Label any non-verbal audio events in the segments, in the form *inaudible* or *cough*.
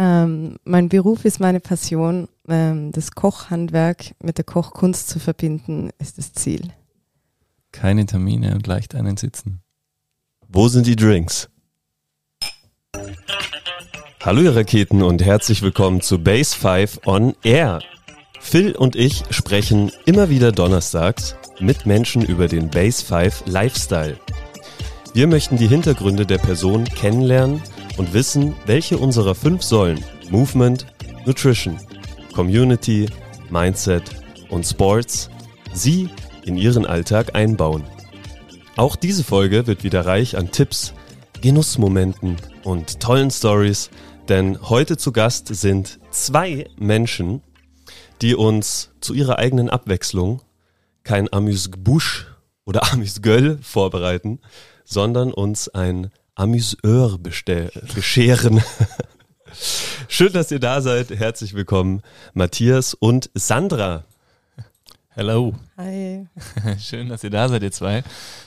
Ähm, mein Beruf ist meine Passion. Ähm, das Kochhandwerk mit der Kochkunst zu verbinden, ist das Ziel. Keine Termine und leicht einen sitzen. Wo sind die Drinks? Hallo ihr Raketen und herzlich willkommen zu Base 5 on Air. Phil und ich sprechen immer wieder donnerstags mit Menschen über den Base 5 Lifestyle. Wir möchten die Hintergründe der Person kennenlernen und wissen, welche unserer fünf Säulen Movement, Nutrition, Community, Mindset und Sports sie in ihren Alltag einbauen. Auch diese Folge wird wieder reich an Tipps, Genussmomenten und tollen Stories, denn heute zu Gast sind zwei Menschen, die uns zu ihrer eigenen Abwechslung kein Amüsbusch oder *laughs* Amüsgöll vorbereiten, sondern uns ein Amüseur bescheren. *laughs* Schön, dass ihr da seid. Herzlich willkommen, Matthias und Sandra. Hello. Hi. *laughs* Schön, dass ihr da seid, ihr zwei.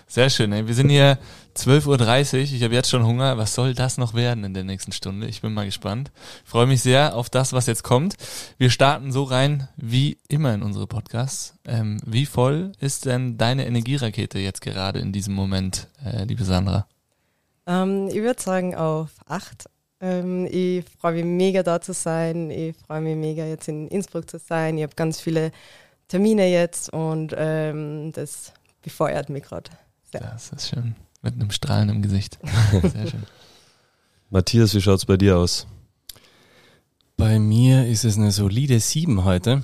Sehr schön. Ey. Wir sind hier 12.30 Uhr. Ich habe jetzt schon Hunger. Was soll das noch werden in der nächsten Stunde? Ich bin mal gespannt. Freue mich sehr auf das, was jetzt kommt. Wir starten so rein wie immer in unsere Podcasts. Ähm, wie voll ist denn deine Energierakete jetzt gerade in diesem Moment, äh, liebe Sandra? Ähm, ich würde sagen auf acht. Ähm, ich freue mich mega da zu sein. Ich freue mich mega jetzt in Innsbruck zu sein. Ich habe ganz viele Termine jetzt und ähm, das befeuert mich gerade. Das ist schön. Mit einem Strahlen im Gesicht. *laughs* Sehr schön. Matthias, wie schaut es bei dir aus? Bei mir ist es eine solide 7 heute.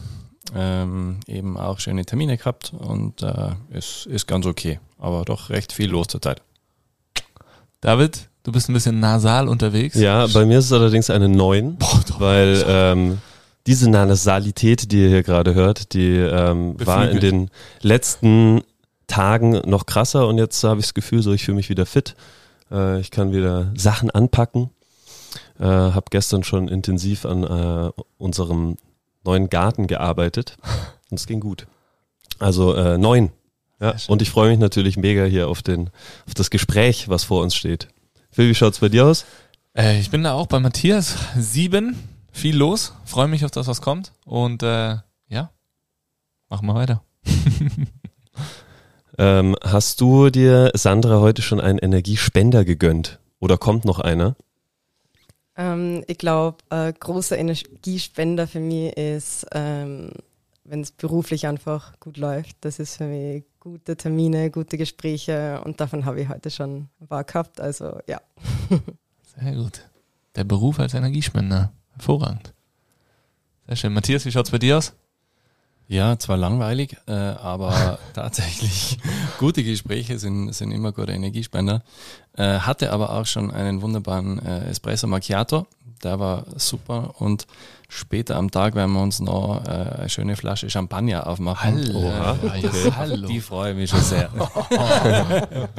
Ähm, eben auch schöne Termine gehabt und äh, es ist ganz okay. Aber doch recht viel los zurzeit. David, du bist ein bisschen nasal unterwegs. Ja, bei mir ist es allerdings eine 9, Boah, doch. weil ähm, diese Nasalität, die ihr hier gerade hört, die ähm, war in den letzten Tagen noch krasser und jetzt habe ich das Gefühl, so ich fühle mich wieder fit. Äh, ich kann wieder Sachen anpacken. Äh, habe gestern schon intensiv an äh, unserem neuen Garten gearbeitet und es ging gut. Also äh, neun. Ja, und ich freue mich natürlich mega hier auf den auf das Gespräch, was vor uns steht. Phil, wie schaut's bei dir aus? Äh, ich bin da auch bei Matthias. Sieben, viel los. Freue mich auf das, was kommt. Und äh, ja, machen wir weiter. *laughs* Ähm, hast du dir, Sandra, heute schon einen Energiespender gegönnt? Oder kommt noch einer? Ähm, ich glaube, ein großer Energiespender für mich ist, ähm, wenn es beruflich einfach gut läuft. Das ist für mich gute Termine, gute Gespräche und davon habe ich heute schon ein paar gehabt. Also ja. *laughs* Sehr gut. Der Beruf als Energiespender. Hervorragend. Sehr schön. Matthias, wie schaut's bei dir aus? Ja, zwar langweilig, äh, aber *laughs* tatsächlich *laughs* gute Gespräche sind, sind immer gute Energiespender. Äh, hatte aber auch schon einen wunderbaren äh, Espresso Macchiato, der war super und später am Tag werden wir uns noch äh, eine schöne Flasche Champagner aufmachen. Oha, Ja, okay. *laughs* hallo. Die freue ich mich schon sehr. *laughs*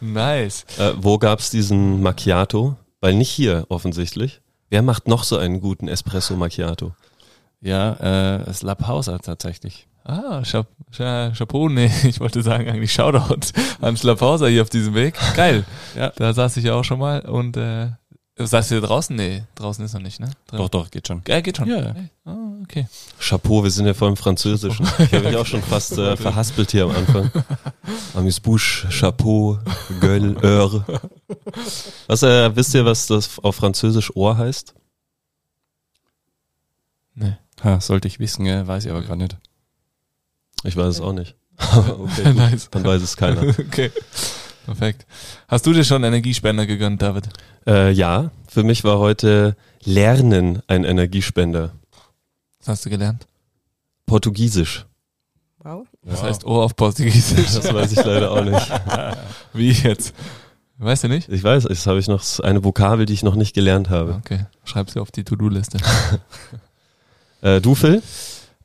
nice. Äh, wo gab's diesen Macchiato? Weil nicht hier offensichtlich. Wer macht noch so einen guten Espresso Macchiato? Ja, äh, das Lab Hauser tatsächlich. Ah, Chap Cha Chapeau, nee, *laughs* ich wollte sagen eigentlich Shoutout an Schlapphauser hier auf diesem Weg. Geil. Ja. Da saß ich ja auch schon mal und äh, saß du draußen? Nee, draußen ist noch nicht, ne? Drin. Doch, doch, geht schon. Ja, geht schon. Ja, ja. Ah, okay. Chapeau, wir sind ja voll im Französischen. Ich habe mich auch schon fast äh, *laughs* verhaspelt hier am Anfang. Amuse-Bouche, Chapeau, Gueule, Heure. Was, äh, wisst ihr, was das auf Französisch Ohr heißt? Nee. Ha, sollte ich wissen, ja, weiß ich aber gerade nicht. Ich weiß es auch nicht. *laughs* *laughs* okay. Nice. Dann weiß es keiner. okay. Perfekt. Hast du dir schon Energiespender gegönnt, David? Äh, ja, für mich war heute Lernen ein Energiespender. Was hast du gelernt? Portugiesisch. Wow. Das heißt Ohr auf Portugiesisch. Das weiß ich leider auch nicht. *laughs* Wie jetzt? Weißt du nicht? Ich weiß, das habe ich noch eine Vokabel, die ich noch nicht gelernt habe. Okay. Schreib sie auf die To-Do-Liste. *laughs* Äh, du, Phil?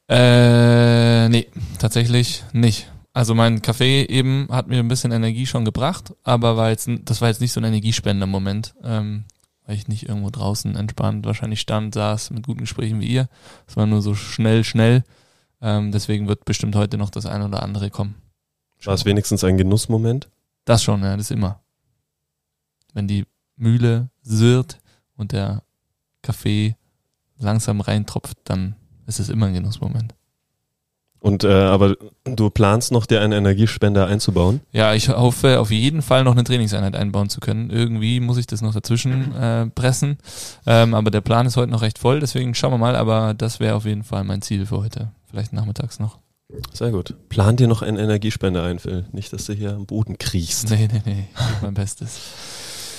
Äh, nee, tatsächlich nicht. Also mein Kaffee eben hat mir ein bisschen Energie schon gebracht, aber war jetzt, das war jetzt nicht so ein Energiespender-Moment, ähm, weil ich nicht irgendwo draußen entspannt wahrscheinlich stand, saß mit guten Gesprächen wie ihr. Es war nur so schnell, schnell. Ähm, deswegen wird bestimmt heute noch das eine oder andere kommen. War es wenigstens ein Genussmoment? Das schon, ja, das immer. Wenn die Mühle sirrt und der Kaffee langsam reintropft, dann ist es immer ein Genussmoment. Und äh, aber du planst noch, dir einen Energiespender einzubauen? Ja, ich hoffe auf jeden Fall noch eine Trainingseinheit einbauen zu können. Irgendwie muss ich das noch dazwischen äh, pressen. Ähm, aber der Plan ist heute noch recht voll, deswegen schauen wir mal. Aber das wäre auf jeden Fall mein Ziel für heute. Vielleicht nachmittags noch. Sehr gut. Plan dir noch einen Energiespender ein, Phil. Nicht, dass du hier am Boden kriechst. Nee, nee, nee. Mein Bestes.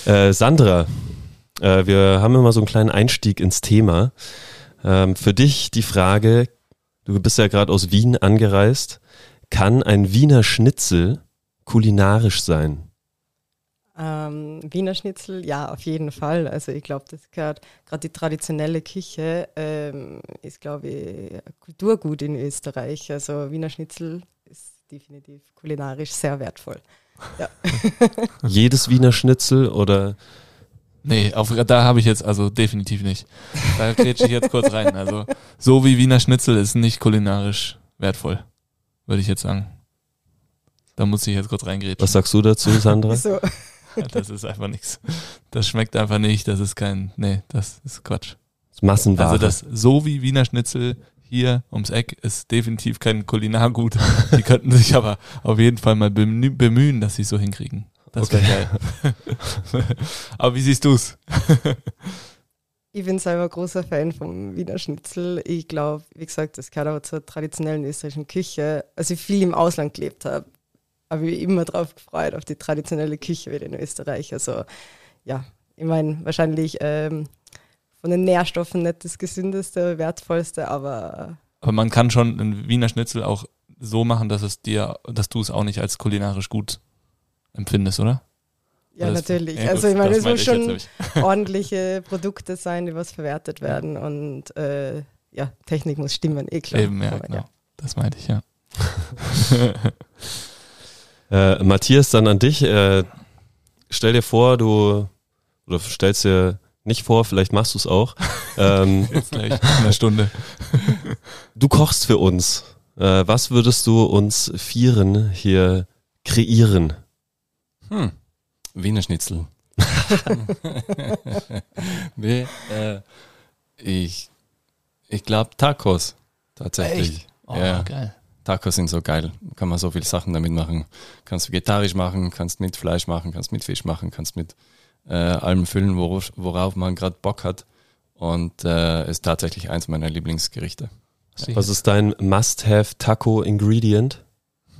Äh, Sandra, äh, wir haben immer so einen kleinen Einstieg ins Thema. Ähm, für dich die Frage, du bist ja gerade aus Wien angereist, kann ein Wiener Schnitzel kulinarisch sein? Ähm, Wiener Schnitzel, ja, auf jeden Fall. Also ich glaube, das gehört, gerade die traditionelle Küche ähm, ist, glaube ich, Kulturgut in Österreich. Also Wiener Schnitzel ist definitiv kulinarisch sehr wertvoll. Ja. *laughs* Jedes Wiener Schnitzel oder Nee, auf, da habe ich jetzt also definitiv nicht. Da grätsche ich jetzt kurz rein. Also so wie Wiener Schnitzel ist nicht kulinarisch wertvoll, würde ich jetzt sagen. Da muss ich jetzt kurz reingrätschen. was sagst du dazu, Sandra? *laughs* So. Das ist einfach nichts. Das schmeckt einfach nicht. Das ist kein, nee, das ist Quatsch. Massenware. Also das so wie Wiener Schnitzel hier ums Eck ist definitiv kein Kulinargut. *laughs* Die könnten sich aber auf jeden Fall mal bemü- bemühen, dass sie es so hinkriegen. Das wäre geil. *laughs* aber wie siehst du's? *laughs* Ich bin selber großer Fan vom Wiener Schnitzel. Ich glaube, wie gesagt, das gehört aber zur traditionellen österreichischen Küche. Als ich viel im Ausland gelebt habe, habe ich mich immer drauf gefreut, auf die traditionelle Küche wieder in Österreich. Also ja, ich meine, wahrscheinlich ähm, von den Nährstoffen nicht das gesündeste, wertvollste, aber Aber man kann schon einen Wiener Schnitzel auch so machen, dass es dir, dass du es auch nicht als kulinarisch gut empfindest, oder? ja, Oder das- natürlich. Ja, also gut, ich meine, das es muss schon jetzt *laughs* ordentliche Produkte sein, die was verwertet werden und äh, ja, Technik muss stimmen, eh klar. Eben, ja, Aber genau. Das meinte ich, ja. *laughs* Äh, Matthias, dann an dich. Äh, stell dir vor, du, oder stellst dir nicht vor, vielleicht machst du es auch. *laughs* Ähm, Jetzt gleich in einer Stunde. du kochst für uns. Äh, was würdest du uns Vieren hier kreieren? Hm. Wiener Schnitzel. *laughs* nee, äh, ich ich glaube Tacos. Tatsächlich. Oh, Ja. geil. Tacos sind so geil. Kann man so viele Sachen damit machen. Kannst vegetarisch machen, kannst mit Fleisch machen, kannst mit Fisch machen, kannst mit äh, allem füllen, worauf, worauf man gerade Bock hat. Und äh, ist tatsächlich eins meiner Lieblingsgerichte. Was ist dein Must-Have Taco Ingredient?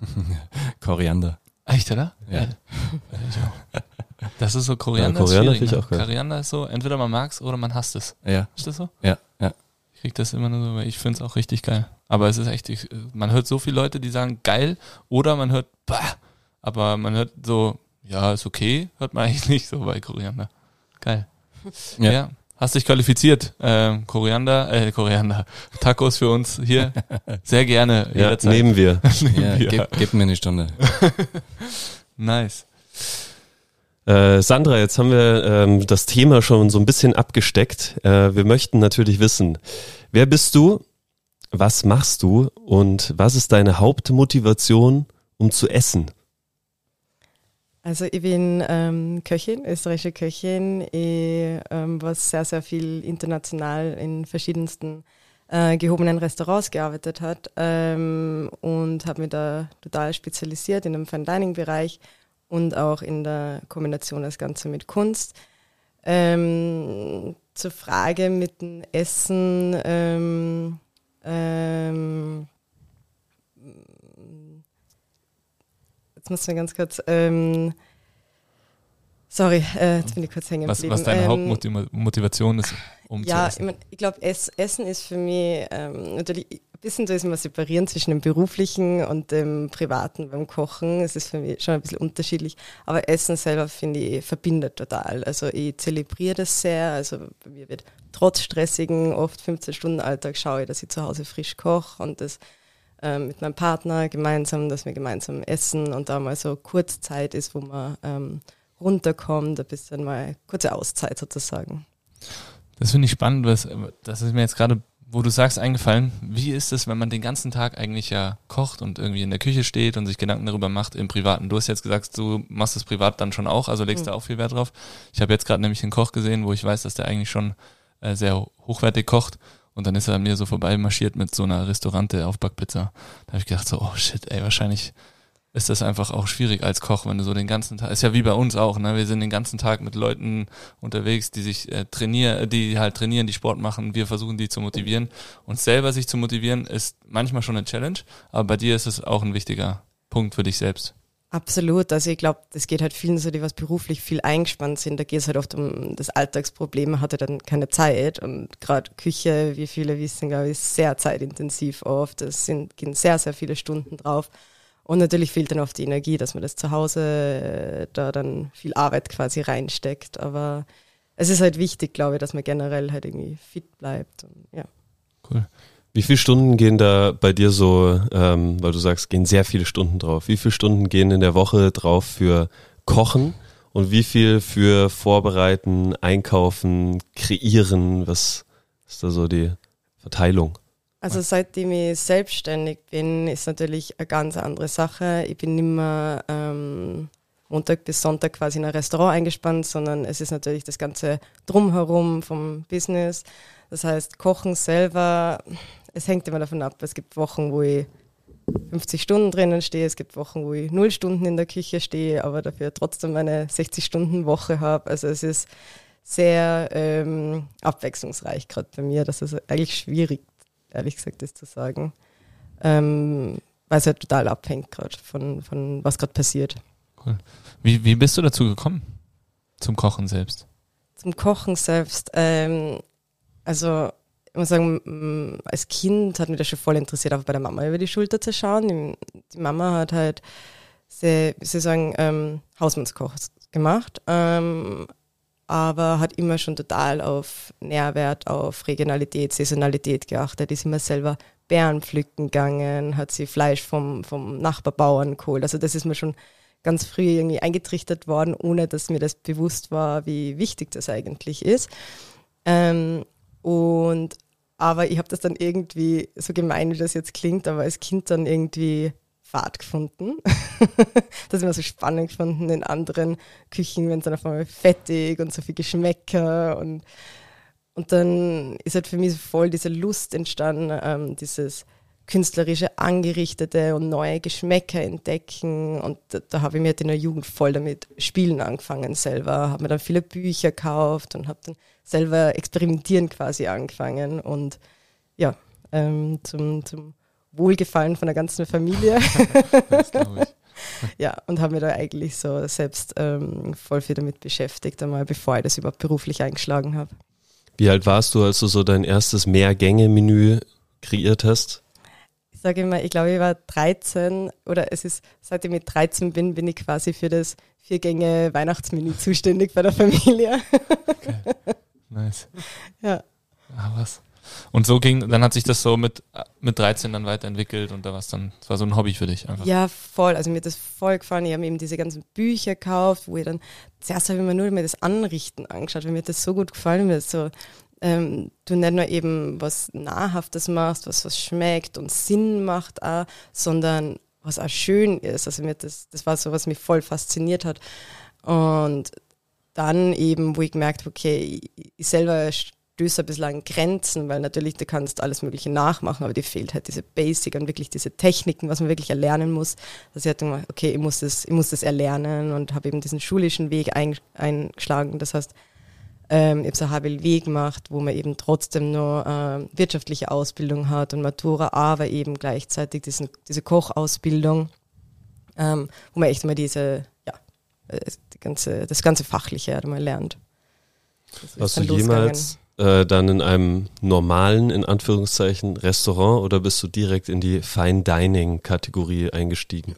*laughs* Koriander. Echt, oder? Ja. *laughs* Das ist so Koriander. Ja, ist Koriander ich ne? Koriander ist so, entweder man mag es oder man hasst es. Ja, Ist das so? ja, ja. Ich krieg das immer nur so, weil ich finde es auch richtig geil. Aber es ist echt, ich, man hört so viele Leute, die sagen geil oder man hört bah, aber man hört so, ja, ist okay, hört man *laughs* eigentlich nicht so bei Koriander. Geil. Ja. Ja. Hast dich qualifiziert. Ähm, Koriander, äh, Koriander. Tacos für uns hier. Sehr gerne. Ja, jederzeit. nehmen wir. *laughs* ja, Ja. Gib, gib mir eine Stunde. Nice. Äh, Sandra, jetzt haben wir ähm, das Thema schon so ein bisschen abgesteckt. Äh, wir möchten natürlich wissen, wer bist du, was machst du und was ist deine Hauptmotivation, um zu essen? Also ich bin ähm, Köchin, österreichische Köchin, ich, ähm, was sehr, sehr viel international in verschiedensten äh, gehobenen Restaurants gearbeitet hat ähm, und habe mich da total spezialisiert in dem Fine Dining Bereich und auch in der Kombination das Ganze mit Kunst. Ähm, zur Frage mit dem Essen, ähm, ähm, jetzt muss ich ganz kurz, ähm, sorry, äh, jetzt bin ich kurz hängen Was, geblieben. was deine Ähm, Hauptmotivation ist, um ja, zu ich, mein, ich glaube, Ess, Essen ist für mich ähm, natürlich bisschen so ist immer separieren zwischen dem beruflichen und dem privaten beim Kochen. Es ist für mich schon ein bisschen unterschiedlich. Aber Essen selber finde ich verbindet total. Also ich zelebriere das sehr. Also bei mir wird trotz stressigen, oft 15 Stunden Alltag schaue ich, dass ich zu Hause frisch koche und das ähm, mit meinem Partner gemeinsam, dass wir gemeinsam essen und da mal so Kurzzeit ist, wo man ähm, runterkommt, ein bisschen mal kurze Auszeit sozusagen. Das finde ich spannend, was, das ist mir jetzt gerade, wo du sagst, eingefallen. Wie ist es, wenn man den ganzen Tag eigentlich ja kocht und irgendwie in der Küche steht und sich Gedanken darüber macht im Privaten? Du hast jetzt gesagt, du machst es privat dann schon auch, also legst Mhm. da auch viel Wert drauf. Ich habe jetzt gerade nämlich einen Koch gesehen, wo ich weiß, dass der eigentlich schon äh, sehr hochwertig kocht. Und dann ist er an mir so vorbei marschiert mit so einer Restaurante Aufbackpizza. Da habe ich gedacht so, oh shit, ey, wahrscheinlich ist das einfach auch schwierig als Koch, wenn du so den ganzen Tag, ist ja wie bei uns auch, ne? Wir sind den ganzen Tag mit Leuten unterwegs, die sich äh, trainieren, die halt trainieren, die Sport machen. Wir versuchen die zu motivieren. Und selber sich zu motivieren ist manchmal schon eine Challenge, aber bei dir ist es auch ein wichtiger Punkt für dich selbst. Absolut. Also ich glaube, das geht halt vielen so, die was beruflich viel eingespannt sind. Da geht es halt oft um das Alltagsproblem, man hatte dann keine Zeit. Und gerade Küche, wie viele wissen, glaube ich, ist sehr zeitintensiv oft. Es sind, gehen sehr, sehr viele Stunden drauf. Und natürlich fehlt dann oft die Energie, dass man das zu Hause äh, da dann viel Arbeit quasi reinsteckt. Aber es ist halt wichtig, glaube ich, dass man generell halt irgendwie fit bleibt. Und, ja. Cool. Wie viele Stunden gehen da bei dir so, ähm, weil du sagst, gehen sehr viele Stunden drauf. Wie viele Stunden gehen in der Woche drauf für Kochen und wie viel für Vorbereiten, Einkaufen, Kreieren? Was ist da so die Verteilung? Also seitdem ich selbstständig bin, ist natürlich eine ganz andere Sache. Ich bin nicht mehr ähm, Montag bis Sonntag quasi in ein Restaurant eingespannt, sondern es ist natürlich das ganze Drumherum vom Business. Das heißt, Kochen selber, es hängt immer davon ab. Es gibt Wochen, wo ich 50 Stunden drinnen stehe, es gibt Wochen, wo ich null Stunden in der Küche stehe, aber dafür trotzdem eine 60-Stunden-Woche habe. Also es ist sehr ähm, abwechslungsreich gerade bei mir. Das ist eigentlich schwierig ehrlich gesagt, das zu sagen. Ähm, weil es halt total abhängt gerade von, von was gerade passiert. Cool. Wie, wie bist du dazu gekommen? Zum Kochen selbst? Zum Kochen selbst. Ähm, also ich muss sagen, als Kind hat mich das schon voll interessiert, auch bei der Mama über die Schulter zu schauen. Die, Mama hat halt sehr, wie soll ich sagen, ähm, Hausmannskoch gemacht. Ähm, aber hat immer schon total auf Nährwert, auf Regionalität, Saisonalität geachtet, ist immer selber Beeren pflücken gegangen, hat sie Fleisch vom, vom Nachbarbauern geholt. Also das ist mir schon ganz früh irgendwie eingetrichtert worden, ohne dass mir das bewusst war, wie wichtig das eigentlich ist. Ähm, und aber ich habe das dann irgendwie, so gemein wie das jetzt klingt, aber als Kind dann irgendwie Fahrt gefunden. *laughs* das immer so spannend gefunden in anderen Küchen, wenn es dann auf einmal fettig und so viel Geschmäcker und und dann ist halt für mich voll diese Lust entstanden, ähm, dieses künstlerische, angerichtete und neue Geschmäcker entdecken. Und da, da habe ich mir halt in der Jugend voll damit spielen angefangen selber. Habe mir dann viele Bücher gekauft und habe dann selber experimentieren quasi angefangen. Und ja, ähm, zum, zum Wohlgefallen von der ganzen Familie. *laughs* das ich. Ja, und habe mich da eigentlich so selbst ähm, voll viel damit beschäftigt, einmal bevor ich das überhaupt beruflich eingeschlagen habe. Wie alt warst du, als du so dein erstes Mehrgänge-Menü kreiert hast? Ich sage immer, ich glaube, ich war 13 oder es ist, seitdem ich 13 bin, bin ich quasi für das Vier-Gänge-Weihnachtsmenü zuständig bei der Familie. Okay. Nice. Ja. Ah, was? Und so ging, dann hat sich das so mit, mit 13 dann weiterentwickelt und da war es dann, es war so ein Hobby für dich einfach. Ja, voll. Also mir hat das voll gefallen. Ich habe eben diese ganzen Bücher gekauft, wo ich dann, zuerst habe ich mir nur mir das Anrichten angeschaut, weil mir das so gut gefallen mir so, ähm, du nicht nur eben was Nahrhaftes machst, was was schmeckt und Sinn macht auch, sondern was auch schön ist. Also mir das, das war so, was mich voll fasziniert hat. Und dann eben, wo ich gemerkt habe, okay, ich selber bisschen an Grenzen, weil natürlich du kannst alles Mögliche nachmachen, aber dir fehlt halt diese Basic und wirklich diese Techniken, was man wirklich erlernen muss. Also ich hatte gedacht, okay, ich muss das, ich muss das erlernen und habe eben diesen schulischen Weg eingeschlagen. Das heißt, ähm, ich habe so HBLW gemacht, wo man eben trotzdem nur äh, wirtschaftliche Ausbildung hat und Matura, aber eben gleichzeitig diesen, diese Kochausbildung, ähm, wo man echt mal diese, ja, äh, die ganze, das ganze Fachliche mal lernt. Hast du jemals äh, dann in einem normalen, in Anführungszeichen, Restaurant oder bist du direkt in die Fine Dining Kategorie eingestiegen?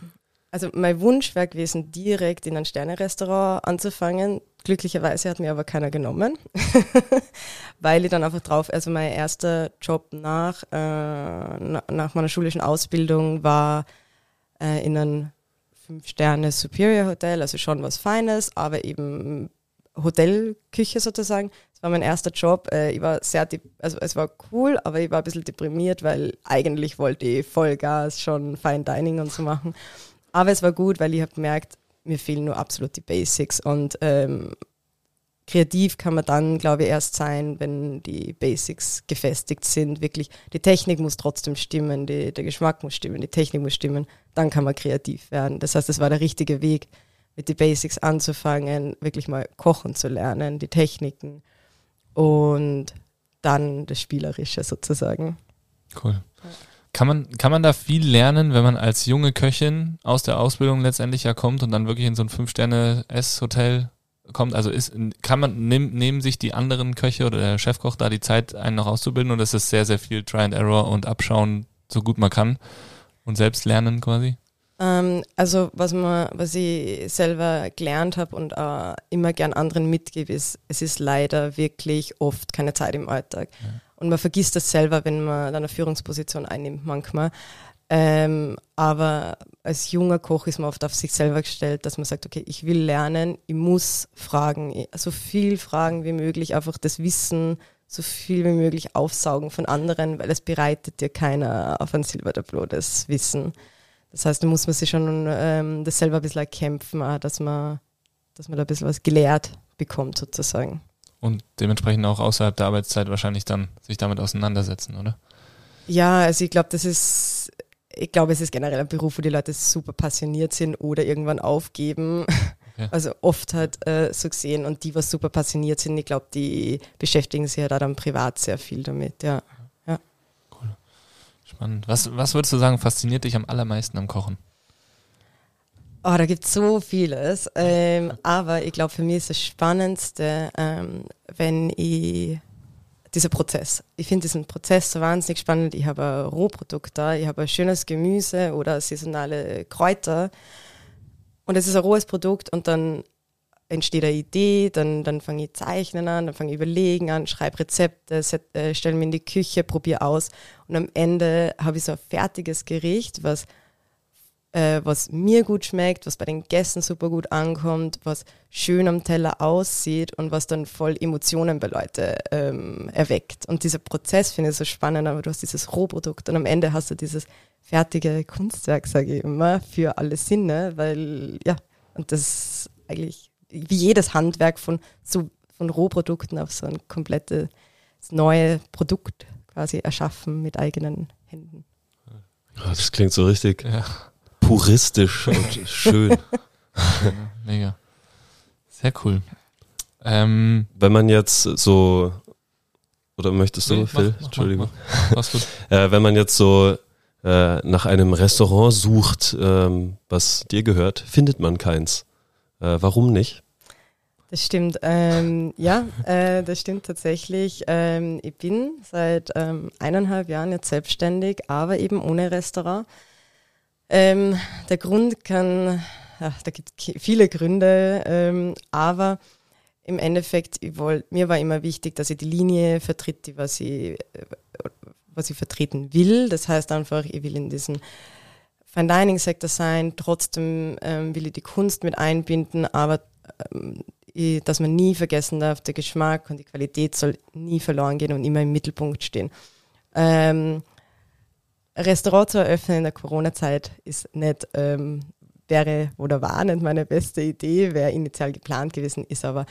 Also mein Wunsch wäre gewesen, direkt in ein Sterne-Restaurant anzufangen. Glücklicherweise hat mir aber keiner genommen, *laughs* weil ich dann einfach drauf, also mein erster Job nach, äh, nach meiner schulischen Ausbildung war äh, in einem Fünf-Sterne Superior Hotel, also schon was Feines, aber eben Hotelküche sozusagen war mein erster Job. Äh, ich war sehr, also es war cool, aber ich war ein bisschen deprimiert, weil eigentlich wollte ich Vollgas schon Fine Dining und so machen. Aber es war gut, weil ich habe gemerkt, mir fehlen nur absolut die Basics und ähm, kreativ kann man dann, glaube ich, erst sein, wenn die Basics gefestigt sind. Wirklich, die Technik muss trotzdem stimmen, die, der Geschmack muss stimmen, die Technik muss stimmen. Dann kann man kreativ werden. Das heißt, es war der richtige Weg, mit den Basics anzufangen, wirklich mal kochen zu lernen, die Techniken und dann das Spielerische sozusagen. Cool. Kann man, kann man da viel lernen, wenn man als junge Köchin aus der Ausbildung letztendlich ja kommt und dann wirklich in so ein Fünf-Sterne-Ess-Hotel kommt? Also ist, kann man, nehm, nehmen sich die anderen Köche oder der Chefkoch da die Zeit, einen noch auszubilden oder ist es sehr, sehr viel Try and Error und Abschauen, so gut man kann und selbst lernen quasi? Ähm, also was man, was ich selber gelernt habe und äh, immer gern anderen mitgebe, ist, es ist leider wirklich oft keine Zeit im Alltag. Ja. Und man vergisst das selber, wenn man eine Führungsposition einnimmt manchmal. Ähm, aber als junger Koch ist man oft auf sich selber gestellt, dass man sagt, okay, ich will lernen, ich muss fragen, so viel fragen wie möglich, einfach das Wissen so viel wie möglich aufsaugen von anderen, weil es bereitet dir keiner auf ein Silbertablot, das Wissen. Das heißt, da muss man sich schon ähm, das selber ein bisschen erkämpfen, auch, dass man, dass man da ein bisschen was gelehrt bekommt sozusagen und dementsprechend auch außerhalb der Arbeitszeit wahrscheinlich dann sich damit auseinandersetzen, oder? Ja, also ich glaube, das ist, ich glaube, es ist generell ein Beruf, wo die Leute super passioniert sind oder irgendwann aufgeben. Okay. Also oft halt äh, so gesehen und die, was super passioniert sind, ich glaube, die beschäftigen sich ja halt dann privat sehr viel damit, ja. Spannend. Was, was würdest du sagen, fasziniert dich am allermeisten am Kochen? Oh, da gibt es so vieles. Ähm, aber ich glaube, für mich ist das Spannendste, ähm, wenn ich dieser Prozess. Ich finde diesen Prozess so wahnsinnig spannend. Ich habe Rohprodukt da, ich habe schönes Gemüse oder saisonale Kräuter. Und es ist ein rohes Produkt und dann entsteht eine Idee, dann, dann fange ich zeichnen an, dann fange ich überlegen an, schreibe Rezepte, äh, stelle mir in die Küche, probiere aus. Und am Ende habe ich so ein fertiges Gericht, was äh, was mir gut schmeckt, was bei den Gästen super gut ankommt, was schön am Teller aussieht und was dann voll Emotionen bei Leuten ähm, erweckt. Und dieser Prozess finde ich so spannend, aber du hast dieses Rohprodukt und am Ende hast du dieses fertige Kunstwerk, sage ich immer, für alle Sinne, weil ja, und das ist eigentlich wie jedes Handwerk von so von Rohprodukten auf so ein komplettes neue Produkt quasi erschaffen mit eigenen Händen. Das klingt so richtig ja puristisch und *laughs* schön. Ja, mega. Sehr cool. Ähm, Wenn man jetzt so, oder möchtest du, nee, Phil? Mach, Entschuldigung. Mach, mach, gut. *laughs* äh, wenn man jetzt so äh, nach einem Restaurant sucht, ähm, was dir gehört, findet man keins. Äh, warum nicht? Das stimmt. Ähm, ja, äh, das stimmt tatsächlich. Ähm, ich bin seit ähm, eineinhalb Jahren jetzt selbstständig, aber eben ohne Restaurant. Ähm, der Grund kann, ach, da gibt es viele Gründe, ähm, aber im Endeffekt, wollt, mir war immer wichtig, dass ich die Linie vertritt, die was ich, was ich vertreten will. Das heißt einfach, ich will in diesen Fine Dining Sektor sein, trotzdem ähm, will ich die Kunst mit einbinden, aber dass man nie vergessen darf, der Geschmack und die Qualität soll nie verloren gehen und immer im Mittelpunkt stehen. Ähm, Restaurant zu eröffnen in der Corona-Zeit ist nicht, ähm, wäre oder war nicht meine beste Idee, wäre initial geplant gewesen, ist aber,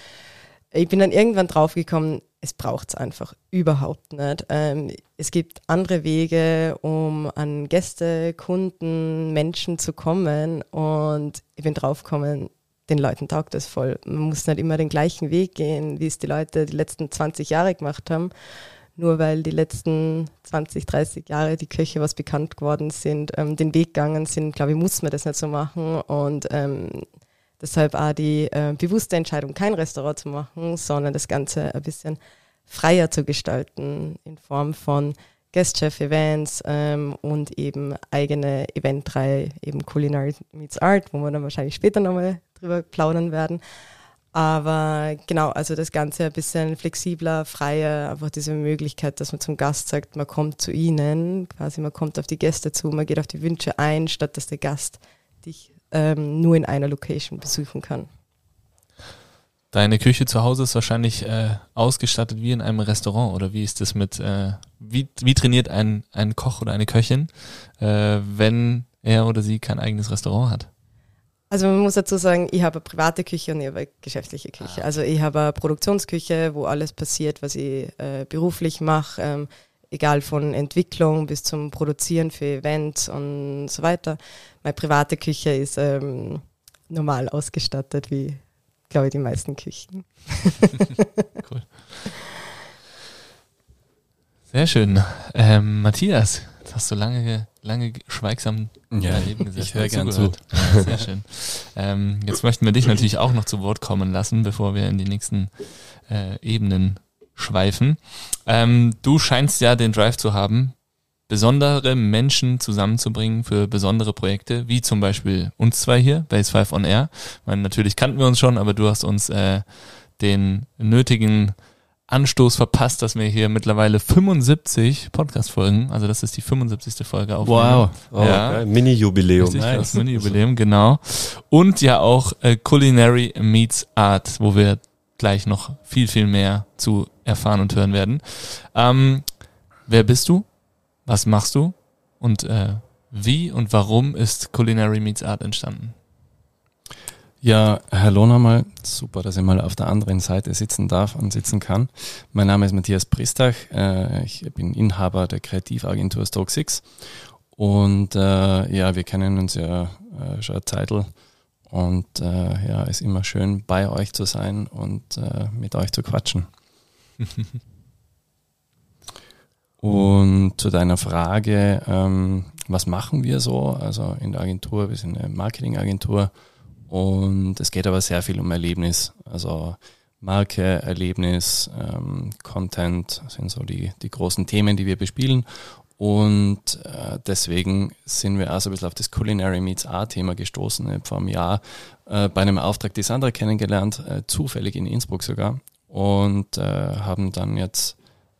ich bin dann irgendwann draufgekommen, es braucht es einfach überhaupt nicht. Ähm, es gibt andere Wege, um an Gäste, Kunden, Menschen zu kommen und ich bin draufgekommen, den Leuten taugt das voll. Man muss nicht immer den gleichen Weg gehen, wie es die Leute die letzten 20 Jahre gemacht haben nur weil die letzten 20, 30 Jahre die Köche was bekannt geworden sind, ähm, den Weg gegangen sind, glaube ich, muss man das nicht so machen. Und ähm, deshalb auch die äh, bewusste Entscheidung, kein Restaurant zu machen, sondern das Ganze ein bisschen freier zu gestalten in Form von Guest-Chef-Events ähm, und eben eigene Eventreihe, eben Culinary Meets Art, wo wir dann wahrscheinlich später nochmal drüber plaudern werden. Aber genau, also das Ganze ein bisschen flexibler, freier, einfach diese Möglichkeit, dass man zum Gast sagt, man kommt zu ihnen, quasi man kommt auf die Gäste zu, man geht auf die Wünsche ein, statt dass der Gast dich ähm, nur in einer Location besuchen kann. Deine Küche zu Hause ist wahrscheinlich äh, ausgestattet wie in einem Restaurant oder wie ist das mit, äh, wie, wie trainiert ein, ein Koch oder eine Köchin, äh, wenn er oder sie kein eigenes Restaurant hat? Also man muss dazu sagen, ich habe eine private Küche und ich habe eine geschäftliche Küche. Ah. Also ich habe eine Produktionsküche, wo alles passiert, was ich äh, beruflich mache, ähm, egal von Entwicklung bis zum Produzieren für Events und so weiter. Meine private Küche ist ähm, normal ausgestattet, wie, glaube ich, die meisten Küchen. *laughs* Sehr schön. Ähm, Matthias, jetzt hast du lange, lange schweigsam Ja, daneben gesessen ich höre gern zugehört. Ja, sehr schön. *laughs* Ähm, jetzt möchten wir dich natürlich auch noch zu Wort kommen lassen, bevor wir in die nächsten äh, Ebenen schweifen. Ähm, du scheinst ja den Drive zu haben, besondere Menschen zusammenzubringen für besondere Projekte, wie zum Beispiel uns zwei hier, Base 5 on Air. Ich meine, natürlich kannten wir uns schon, aber du hast uns äh, den nötigen Anstoß verpasst, dass wir hier mittlerweile 75 Podcast-Folgen, also das ist die 75. Folge aufnehmen. Wow. Oh, Ja. Mini-Jubiläum. Nice. Mini-Jubiläum, genau. Und ja auch äh, Culinary Meets Art, wo wir gleich noch viel, viel mehr zu erfahren und hören werden. Ähm, wer bist du? Was machst du? Und äh, wie und warum ist Culinary Meets Art entstanden? Ja, hallo nochmal. Super, dass ich mal auf der anderen Seite sitzen darf und sitzen kann. Mein Name ist Matthias Pristach. Äh, ich bin Inhaber der Kreativagentur Stoke Six. Und äh, ja, wir kennen uns ja äh, schon eine Zeitl. Und äh, ja, ist immer schön, bei euch zu sein und äh, mit euch zu quatschen. *laughs* Und zu deiner Frage, ähm, was machen wir so? Also in der Agentur, wir sind eine Marketingagentur und es geht aber sehr viel um Erlebnis. Also Marke, Erlebnis, ähm, Content sind so die, die großen Themen, die wir bespielen. Und äh, deswegen sind wir auch so ein bisschen auf das Culinary Meets Art-Thema gestoßen. Ich vor einem Jahr äh, bei einem Auftrag die Sandra kennengelernt, äh, zufällig in Innsbruck sogar. Und äh, haben dann jetzt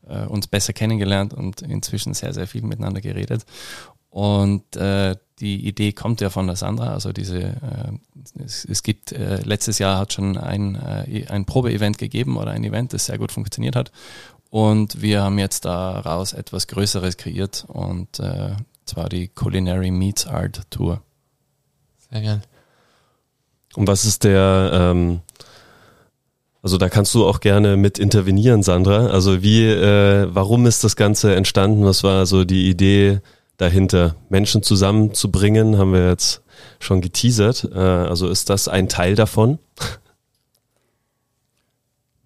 äh, uns besser kennengelernt und inzwischen sehr, sehr viel miteinander geredet. Und äh, die Idee kommt ja von der Sandra. Also diese, äh, es, es gibt äh, letztes Jahr hat schon ein, äh, ein Probe-Event gegeben oder ein Event, das sehr gut funktioniert hat. Und wir haben jetzt daraus etwas Größeres kreiert und äh, zwar die Culinary Meets Art Tour. Sehr gern. Und was ist der, ähm, also da kannst du auch gerne mit intervenieren, Sandra. Also wie, äh, warum ist das Ganze entstanden? Was war so die Idee dahinter? Menschen zusammenzubringen, haben wir jetzt schon geteasert. Äh, also ist das ein Teil davon? *laughs*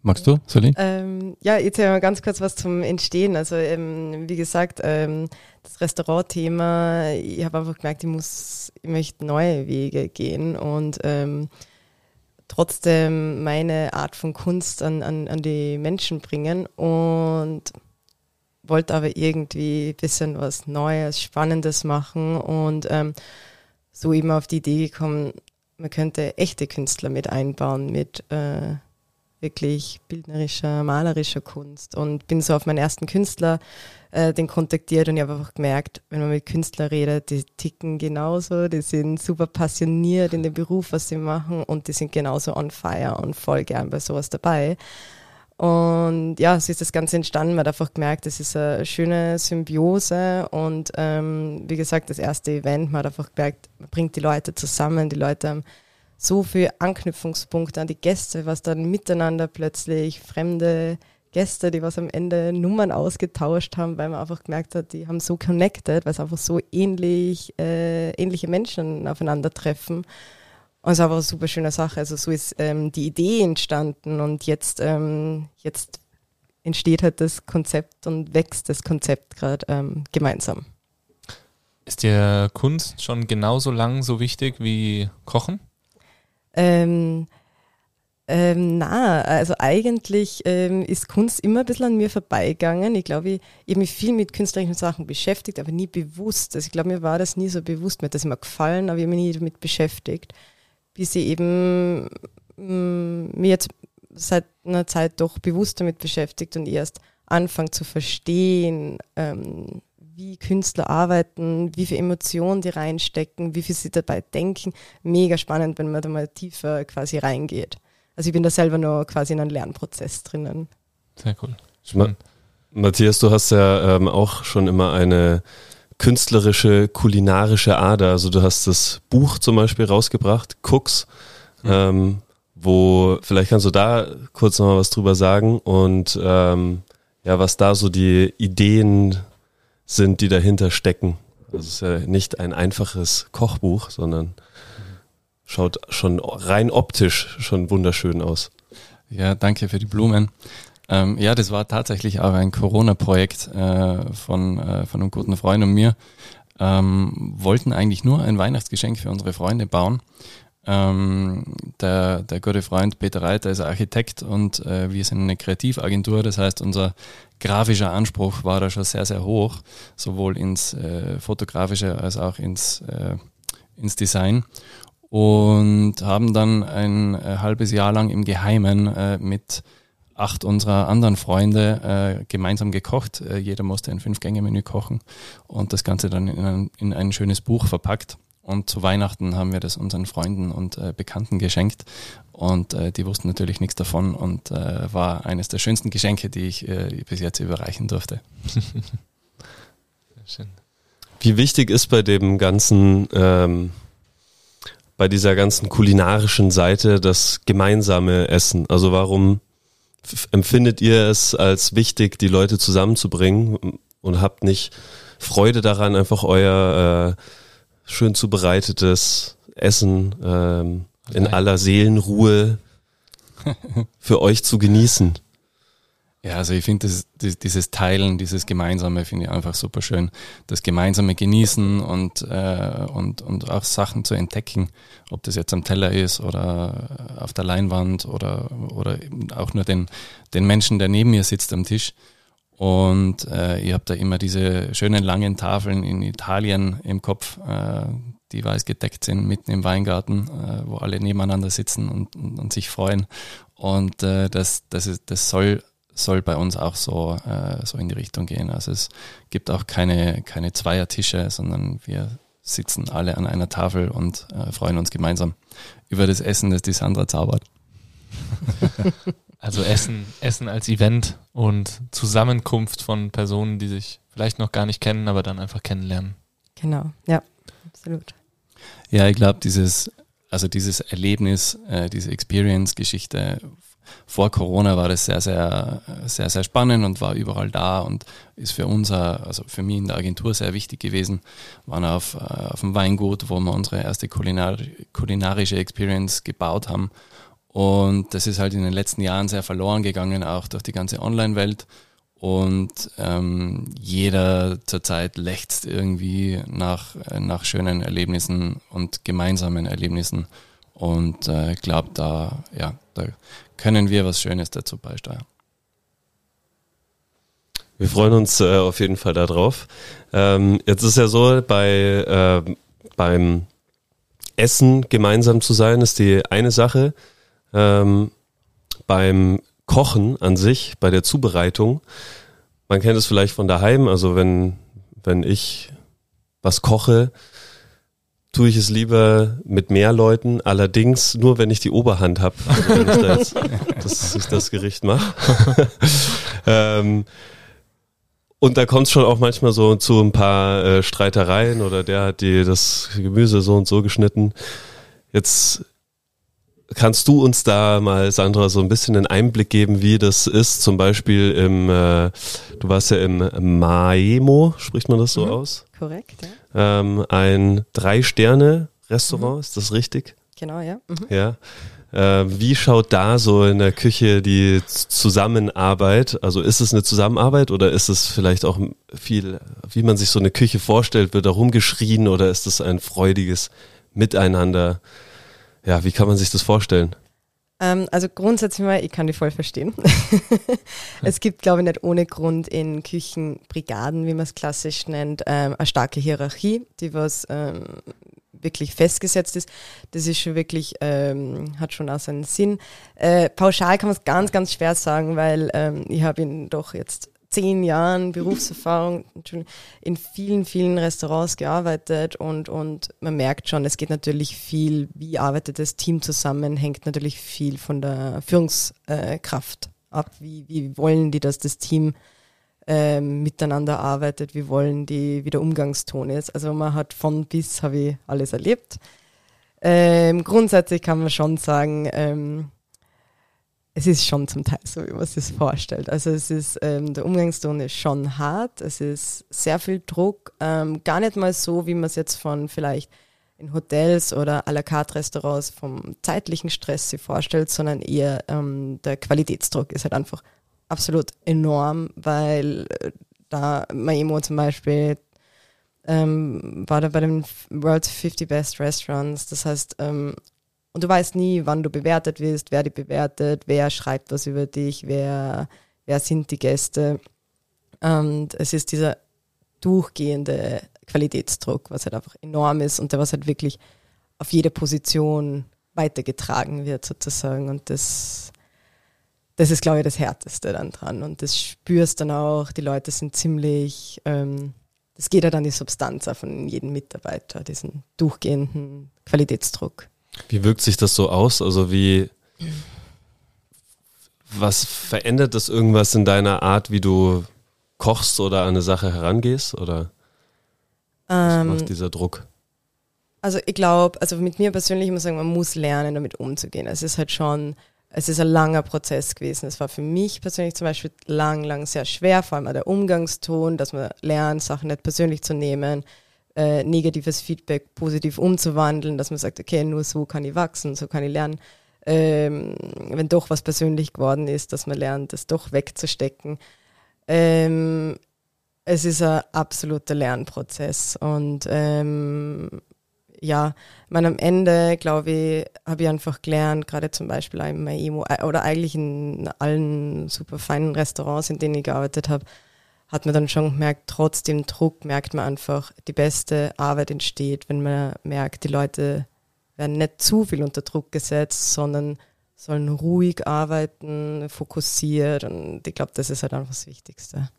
Magst du, Celine? Ähm, ja, jetzt mal ganz kurz was zum Entstehen. Also ähm, wie gesagt, ähm, das Restaurantthema, ich habe einfach gemerkt, ich muss, ich möchte neue Wege gehen und ähm, trotzdem meine Art von Kunst an, an, an die Menschen bringen und wollte aber irgendwie ein bisschen was Neues, Spannendes machen und ähm, so eben auf die Idee gekommen, man könnte echte Künstler mit einbauen, mit äh, wirklich bildnerischer, malerischer Kunst und bin so auf meinen ersten Künstler äh, den kontaktiert und ich habe einfach gemerkt, wenn man mit Künstlern redet, die ticken genauso, die sind super passioniert in dem Beruf, was sie machen und die sind genauso on fire und voll gern bei sowas dabei. Und ja, so ist das Ganze entstanden. Man hat einfach gemerkt, es ist eine schöne Symbiose und ähm, wie gesagt, das erste Event, man hat einfach gemerkt, man bringt die Leute zusammen, die Leute haben so viele Anknüpfungspunkte an die Gäste, was dann miteinander plötzlich fremde Gäste, die was am Ende Nummern ausgetauscht haben, weil man einfach gemerkt hat, die haben so connected, weil es einfach so ähnlich, äh, ähnliche Menschen aufeinandertreffen. Und es ist einfach eine super schöne Sache. Also so ist ähm, die Idee entstanden und jetzt, ähm, jetzt entsteht halt das Konzept und wächst das Konzept gerade ähm, gemeinsam. Ist dir Kunst schon genauso lang so wichtig wie Kochen? Ähm, ähm, na, also eigentlich ähm, ist Kunst immer ein bisschen an mir vorbeigegangen. Ich glaube, ich, ich habe mich viel mit künstlerischen Sachen beschäftigt, aber nie bewusst. Also ich glaube, mir war das nie so bewusst. Mir hat das immer gefallen, aber ich habe mich nie damit beschäftigt. Bis ich eben mh, mir jetzt seit einer Zeit doch bewusst damit beschäftigt und erst anfange zu verstehen, ähm, wie Künstler arbeiten, wie viel Emotionen die reinstecken, wie viel sie dabei denken. Mega spannend, wenn man da mal tiefer quasi reingeht. Also ich bin da selber nur quasi in einem Lernprozess drinnen. Sehr cool. Ma Matthias, du hast ja ähm, auch schon immer eine künstlerische, kulinarische Ader. Also du hast das Buch zum Beispiel rausgebracht, Cooks, ja. ähm, wo vielleicht kannst du da kurz noch mal was drüber sagen und ähm, ja, was da so die Ideen sind, die dahinter stecken. Also es ist ja nicht ein einfaches Kochbuch, sondern schaut schon rein optisch schon wunderschön aus. Ja, danke für die Blumen. Ähm, ja, das war tatsächlich auch ein Corona-Projekt äh, von, äh, von einem guten Freund und mir. Ähm, wollten eigentlich nur ein Weihnachtsgeschenk für unsere Freunde bauen. Ähm, der, der gute Freund Peter Reiter ist Architekt und äh, wir sind eine Kreativagentur. Das heißt, unser grafischer Anspruch war da schon sehr, sehr hoch, sowohl ins äh, Fotografische als auch ins, äh, ins Design. Und haben dann ein äh, halbes Jahr lang im Geheimen äh, mit acht unserer anderen Freunde äh, gemeinsam gekocht. Äh, jeder musste ein Fünf-Gänge-Menü kochen und das Ganze dann in ein, in ein schönes Buch verpackt. Und zu Weihnachten haben wir das unseren Freunden und äh, Bekannten geschenkt. Und äh, die wussten natürlich nichts davon und äh, war eines der schönsten Geschenke, die ich äh, bis jetzt überreichen durfte. *laughs* Schön. Wie wichtig ist bei dem ganzen, ähm, bei dieser ganzen kulinarischen Seite das gemeinsame Essen? Also warum empfindet ihr es als wichtig, die Leute zusammenzubringen und habt nicht Freude daran, einfach euer äh, schön zubereitetes Essen ähm, in aller Seelenruhe *laughs* für euch zu genießen. Ja, also ich finde dieses Teilen, dieses Gemeinsame finde ich einfach super schön. Das gemeinsame Genießen und, äh, und, und auch Sachen zu entdecken, ob das jetzt am Teller ist oder auf der Leinwand oder, oder auch nur den, den Menschen, der neben mir sitzt am Tisch. Und äh, ich habe da immer diese schönen langen Tafeln in Italien im Kopf, äh, die weiß gedeckt sind, mitten im Weingarten, äh, wo alle nebeneinander sitzen und, und, und sich freuen. Und äh, das, das, ist, das soll, soll bei uns auch so, äh, so in die Richtung gehen. Also es gibt auch keine, keine Zweiertische, sondern wir sitzen alle an einer Tafel und äh, freuen uns gemeinsam über das Essen, das die Sandra zaubert. *laughs* Also Essen, Essen als Event und Zusammenkunft von Personen, die sich vielleicht noch gar nicht kennen, aber dann einfach kennenlernen. Genau, ja, absolut. Ja, ich glaube, dieses, also dieses Erlebnis, äh, diese Experience-Geschichte vor Corona war das sehr, sehr, sehr, sehr spannend und war überall da und ist für uns, also für mich in der Agentur sehr wichtig gewesen. Wir waren auf, äh, auf dem Weingut, wo wir unsere erste kulinar kulinarische Experience gebaut haben und das ist halt in den letzten Jahren sehr verloren gegangen, auch durch die ganze Online-Welt. Und ähm, jeder zurzeit lechzt irgendwie nach, nach schönen Erlebnissen und gemeinsamen Erlebnissen. Und äh, ich glaube, da, ja, da können wir was Schönes dazu beisteuern. Wir freuen uns äh, auf jeden Fall darauf. Ähm, jetzt ist ja so, bei, äh, beim Essen gemeinsam zu sein, ist die eine Sache ähm, beim Kochen an sich, bei der Zubereitung. Man kennt es vielleicht von daheim, also wenn, wenn ich was koche, tue ich es lieber mit mehr Leuten, allerdings nur, wenn ich die Oberhand habe, also wenn ich da jetzt *laughs* das, ich das Gericht mache. *laughs* ähm, und da kommt es schon auch manchmal so zu ein paar äh, Streitereien oder der hat die das Gemüse so und so geschnitten. Jetzt Kannst du uns da mal, Sandra, so ein bisschen einen Einblick geben, wie das ist? Zum Beispiel im, äh, du warst ja im Maemo, spricht man das so mhm. aus? Korrekt, ja. Ähm, ein Drei-Sterne-Restaurant, mhm. ist das richtig? Genau, ja. Mhm. Ja. Äh, wie schaut da so in der Küche die Zusammenarbeit? Also ist es eine Zusammenarbeit oder ist es vielleicht auch viel, wie man sich so eine Küche vorstellt, wird da rumgeschrien oder ist es ein freudiges Miteinander? Ja, wie kann man sich das vorstellen? Ähm, also grundsätzlich mal, ich kann die voll verstehen. *laughs* es gibt, glaube ich, nicht ohne Grund in Küchenbrigaden, wie man es klassisch nennt, ähm, eine starke Hierarchie, die was ähm, wirklich festgesetzt ist. Das ist schon wirklich, hat schon auch seinen Sinn. Äh, pauschal kann man es ganz, ganz schwer sagen, weil ich habe ihn doch jetzt zehn Jahren Berufserfahrung in vielen, vielen Restaurants gearbeitet und, und man merkt schon, es geht natürlich viel, wie arbeitet das Team zusammen, hängt natürlich viel von der Führungskraft ab. Wie, wie wollen die, dass das Team ähm, miteinander arbeitet, wie wollen die, wie der Umgangston ist. Also man hat von bis habe ich alles erlebt. Ähm, grundsätzlich kann man schon sagen, ähm, es ist schon zum Teil so, wie man sich vorstellt. Also es ist, ähm, der Umgangston ist schon hart, es ist sehr viel Druck, ähm, gar nicht mal so, wie man es jetzt von vielleicht in Hotels oder à la carte Restaurants vom zeitlichen Stress sich vorstellt, sondern eher ähm, der Qualitätsdruck ist halt einfach absolut enorm, weil äh, da Maimo zum Beispiel ähm, war da bei den World's 50 Best Restaurants. Das heißt, ähm, und du weißt nie, wann du bewertet wirst, wer dich bewertet, wer schreibt was über dich, wer, wer sind die Gäste. Und es ist dieser durchgehende Qualitätsdruck, was halt einfach enorm ist und der was halt wirklich auf jede Position weitergetragen wird sozusagen. Und das, das ist, glaube ich, das Härteste dann dran. Und das spürst dann auch, die Leute sind ziemlich, ähm, das geht ja dann die Substanz von jedem Mitarbeiter, diesen durchgehenden Qualitätsdruck. Wie wirkt sich das so aus? Also wie, was verändert das irgendwas in deiner Art, wie du kochst oder an eine Sache herangehst? Oder was Ähm, macht dieser Druck? Also ich glaube, also mit mir persönlich muss ich sagen, man muss lernen, damit umzugehen. Es ist halt schon, es ist ein langer Prozess gewesen. Es war für mich persönlich zum Beispiel lang, lang sehr schwer, vor allem der Umgangston, dass man lernt, Sachen nicht persönlich zu nehmen, äh, negatives Feedback positiv umzuwandeln, dass man sagt, okay, nur so kann ich wachsen, so kann ich lernen. Ähm, wenn doch was persönlich geworden ist, dass man lernt, das doch wegzustecken. Ähm, es ist ein absoluter Lernprozess und ähm, ja, meine, am Ende, glaube ich, habe ich einfach gelernt, gerade zum Beispiel in Maimo äh, oder eigentlich in allen super feinen Restaurants, in denen ich gearbeitet habe, hat man dann schon gemerkt, trotz dem Druck merkt man einfach, die beste Arbeit entsteht, wenn man merkt, die Leute werden nicht zu viel unter Druck gesetzt, sondern sollen ruhig arbeiten, fokussiert und ich glaube, das ist halt einfach das Wichtigste.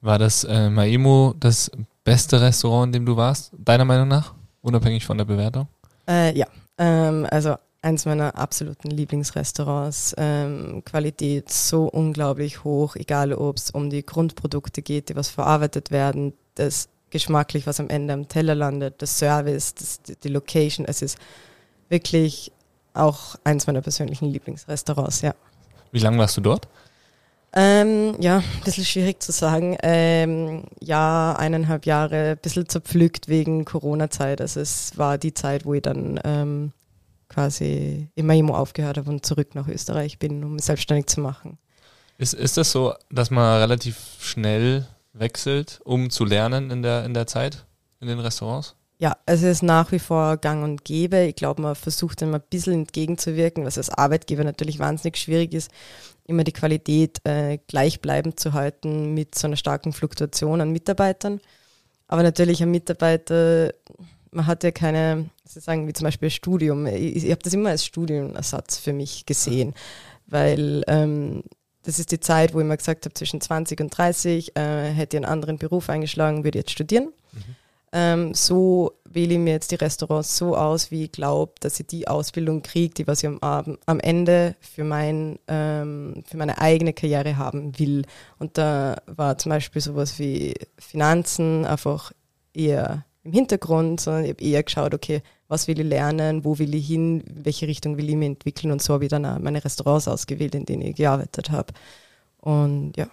War das äh, Maimo das beste Restaurant, in dem du warst, deiner Meinung nach? Unabhängig von der Bewertung? Äh, ja, ähm, also eins meiner absoluten Lieblingsrestaurants. Ähm, Qualität so unglaublich hoch, egal ob es um die Grundprodukte geht, die was verarbeitet werden, das geschmacklich, was am Ende am Teller landet, das Service, das, die Location. Es ist wirklich auch eins meiner persönlichen Lieblingsrestaurants, ja. Wie lange warst du dort? Ähm, ja, ein bisschen schwierig zu sagen. Ähm, ja, eineinhalb Jahre, ein bisschen zerpflückt wegen Corona-Zeit. Also es war die Zeit, wo ich dann ähm, quasi immer immer aufgehört habe und zurück nach Österreich bin, um mich selbstständig zu machen. Ist, ist das so, dass man relativ schnell wechselt, um zu lernen in der, in der Zeit in den Restaurants? Ja, es ist nach wie vor gang und gäbe. Ich glaube, man versucht dem ein bisschen entgegenzuwirken, was als Arbeitgeber natürlich wahnsinnig schwierig ist, immer die Qualität äh, gleichbleibend zu halten mit so einer starken Fluktuation an Mitarbeitern. Aber natürlich ein Mitarbeiter, man hat ja keine, sagen wie zum Beispiel Studium. Ich, ich habe das immer als Studienersatz für mich gesehen, weil ähm, das ist die Zeit, wo ich immer gesagt habe, zwischen 20 und 30 äh, hätte ich einen anderen Beruf eingeschlagen, würde jetzt studieren. Mhm. Ähm, so wähle ich mir jetzt die Restaurants so aus, wie ich glaube, dass ich die Ausbildung kriege, die was ich am, am Ende für, mein, ähm, für meine eigene Karriere haben will. Und da war zum Beispiel sowas wie Finanzen einfach eher im Hintergrund, sondern ich habe eher geschaut, okay, was will ich lernen, wo will ich hin, in welche Richtung will ich mich entwickeln und so habe ich dann auch meine Restaurants ausgewählt, in denen ich gearbeitet habe. Und ja.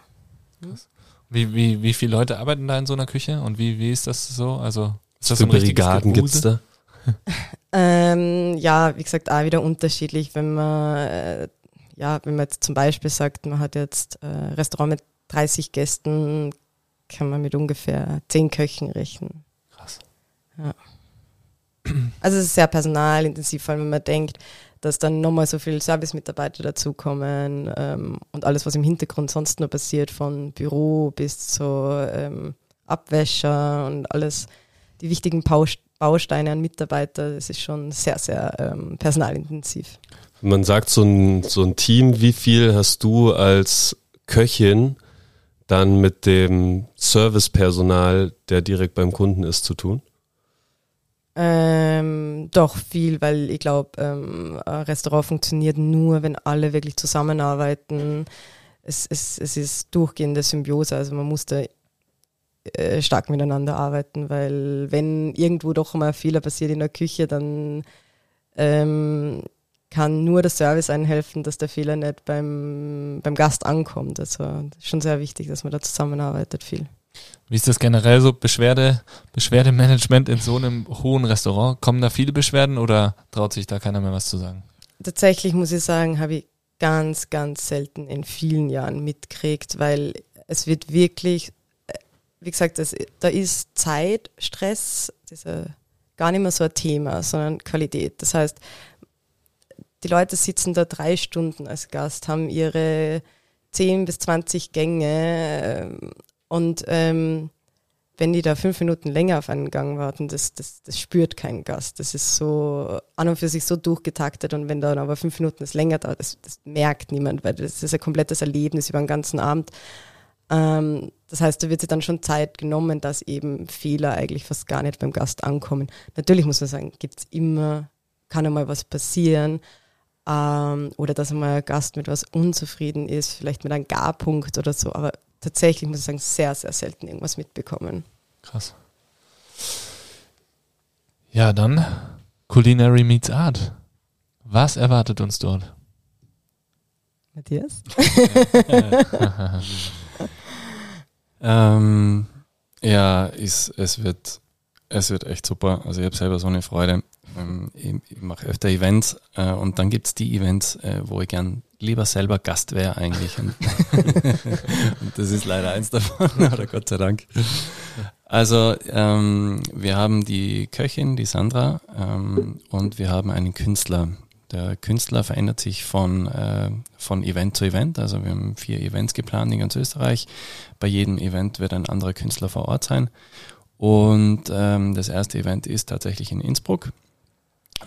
Wie, wie, wie viele Leute arbeiten da in so einer Küche und wie, wie ist das so? Also ist das Für so ein Brigaden gibt's Gewusel? da? *laughs* Ähm, ja, wie gesagt, auch wieder unterschiedlich, wenn man, äh, ja, wenn man jetzt zum Beispiel sagt, man hat jetzt äh, Restaurant mit 30 Gästen, kann man mit ungefähr 10 Köchen rechnen. Ja. Also es ist sehr personalintensiv, vor allem wenn man denkt, dass dann nochmal so viele Servicemitarbeiter dazukommen ähm, und alles, was im Hintergrund sonst nur passiert, von Büro bis zu ähm, Abwäscher und alles, die wichtigen Baust- Bausteine an Mitarbeiter, das ist schon sehr, sehr ähm, personalintensiv. Man sagt so ein, so ein Team, wie viel hast du als Köchin dann mit dem Servicepersonal, der direkt beim Kunden ist, zu tun? Ähm, doch viel, weil ich glaube, ähm, ein Restaurant funktioniert nur, wenn alle wirklich zusammenarbeiten. es, es, es ist durchgehende Symbiose, also man muss da äh, stark miteinander arbeiten, weil wenn irgendwo doch mal ein Fehler passiert in der Küche, dann ähm, kann nur der Service einen helfen, dass der Fehler nicht beim, beim Gast ankommt. Also schon sehr wichtig, dass man da zusammenarbeitet viel. Wie ist das generell so Beschwerde, Beschwerdemanagement in so einem hohen Restaurant? Kommen da viele Beschwerden oder traut sich da keiner mehr was zu sagen? Tatsächlich muss ich sagen, habe ich ganz, ganz selten in vielen Jahren mitgekriegt, weil es wird wirklich, äh, wie gesagt, es, da ist Zeit, Stress, dieser gar nicht mehr so ein Thema, sondern Qualität. Das heißt, die Leute sitzen da drei Stunden als Gast, haben ihre 10 bis 20 Gänge ähm, und ähm, wenn die da fünf Minuten länger auf einen Gang warten, das, das, das spürt kein Gast. Das ist so an und für sich so durchgetaktet und wenn dann aber fünf Minuten es länger dauert, das, das merkt niemand, weil das ist ein komplettes Erlebnis über den ganzen Abend. Ähm, das heißt, da wird sich dann schon Zeit genommen, dass eben Fehler eigentlich fast gar nicht beim Gast ankommen. Natürlich muss man sagen, gibt es immer, kann einmal was passieren, ähm, oder dass einmal ein Gast mit was unzufrieden ist, vielleicht mit einem Garpunkt oder so, aber tatsächlich muss ich sagen, sehr, sehr selten irgendwas mitbekommen. Krass. Ja, dann Culinary Meets Art. Was erwartet uns dort? Matthias? *laughs* ähm, ja, ist, es, wird, es wird echt super. Also ich habe selber so eine Freude. Ähm, ich, ich mache öfter Events äh, und dann gibt's die Events, äh, wo ich gern lieber selber Gast wäre eigentlich. Und, *laughs* und, das ist leider eins davon, *laughs* oder Gott sei Dank. Also ähm, wir haben die Köchin, die Sandra, ähm, und wir haben einen Künstler. Der Künstler verändert sich von, äh, von Event zu Event. Also wir haben vier Events geplant in ganz Österreich. Bei jedem Event wird ein anderer Künstler vor Ort sein. Und ähm, das erste Event ist tatsächlich in Innsbruck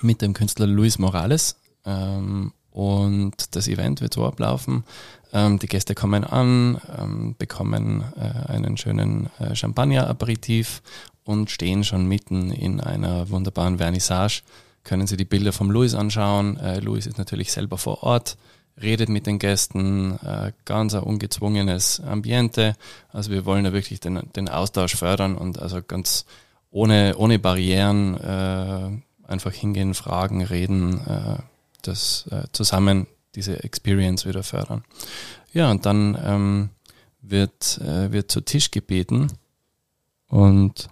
mit dem Künstler Luis Morales. Ähm, und das Event wird so ablaufen. Ähm, die Gäste kommen an, ähm, bekommen äh, einen schönen äh, Champagner-Aperitif und stehen schon mitten in einer wunderbaren Vernissage. Können Sie die Bilder vom Luis anschauen. Äh, Luis ist natürlich selber vor Ort, redet mit den Gästen, äh, ganz ein ungezwungenes Ambiente. Also wir wollen da wirklich den, den Austausch fördern und also ganz ohne, ohne Barrieren äh, einfach hingehen, fragen, reden, äh, das äh, zusammen diese Experience wieder fördern. Ja, und dann ähm, wird, äh, wird zu Tisch gebeten und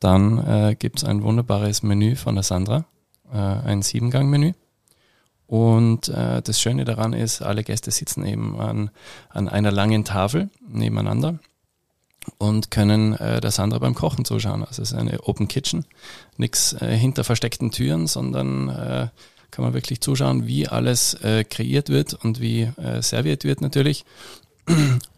dann äh, gibt es ein wunderbares Menü von der Sandra, äh, ein Siebengang-Menü. Und äh, das Schöne daran ist, alle Gäste sitzen eben an, an einer langen Tafel nebeneinander und können äh, der Sandra beim Kochen zuschauen. Also es ist eine Open Kitchen, nichts äh, hinter versteckten Türen, sondern äh, kann man wirklich zuschauen, wie alles äh, kreiert wird und wie äh, serviert wird natürlich.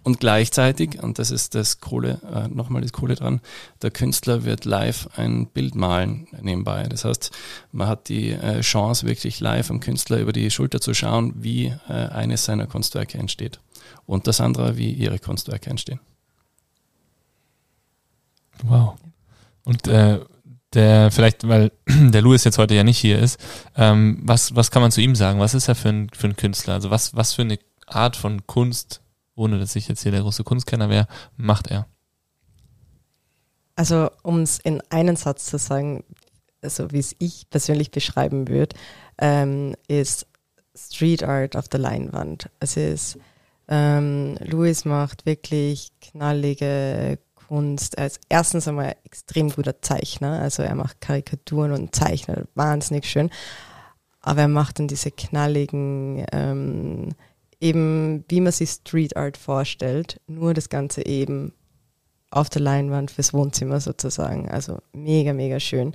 Und gleichzeitig, und das ist das Coole, äh, nochmal das Coole dran, der Künstler wird live ein Bild malen nebenbei. Das heißt, man hat die äh, Chance, wirklich live am Künstler über die Schulter zu schauen, wie äh, eines seiner Kunstwerke entsteht. Und das andere, wie ihre Kunstwerke entstehen. Wow. Und äh, der vielleicht, weil *clears throat* der Louis jetzt heute ja nicht hier ist, ähm, was, was kann man zu ihm sagen? Was ist er für ein, für ein Künstler? Also was, was für eine Art von Kunst, ohne dass ich jetzt hier der große Kunstkenner wäre, macht er? Also um es in einen Satz zu sagen, also wie es ich persönlich beschreiben würde, ähm, ist Street Art auf der Leinwand. Es ist, ähm, Louis macht wirklich knallige Kunst. Er ist erstens einmal ein extrem guter Zeichner, also er macht Karikaturen und zeichnet wahnsinnig schön, aber er macht dann diese knalligen, ähm, eben wie man sich Street Art vorstellt, nur das Ganze eben auf der Leinwand fürs Wohnzimmer sozusagen. Also mega, mega schön.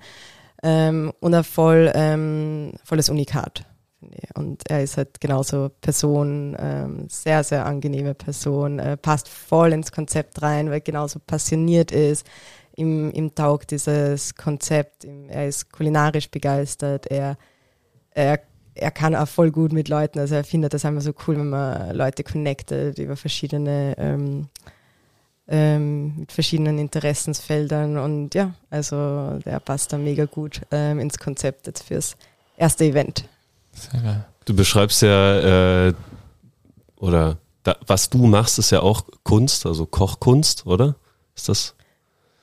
Ähm, und ein voll, ähm, volles Unikat. Und er ist halt genauso Person, ähm, sehr, sehr angenehme Person, äh, passt voll ins Konzept rein, weil er genauso passioniert ist. Ihm, ihm taugt dieses Konzept, ihm, er ist kulinarisch begeistert, er, er, er kann auch voll gut mit Leuten, also er findet das einfach so cool, wenn man Leute connectet über verschiedene, ähm, ähm, mit verschiedenen Interessensfeldern und ja, also der passt da mega gut ähm, ins Konzept jetzt fürs erste Event. Sehr geil. Du beschreibst ja äh, oder da, was du machst, ist ja auch Kunst, also Kochkunst, oder? Ist das?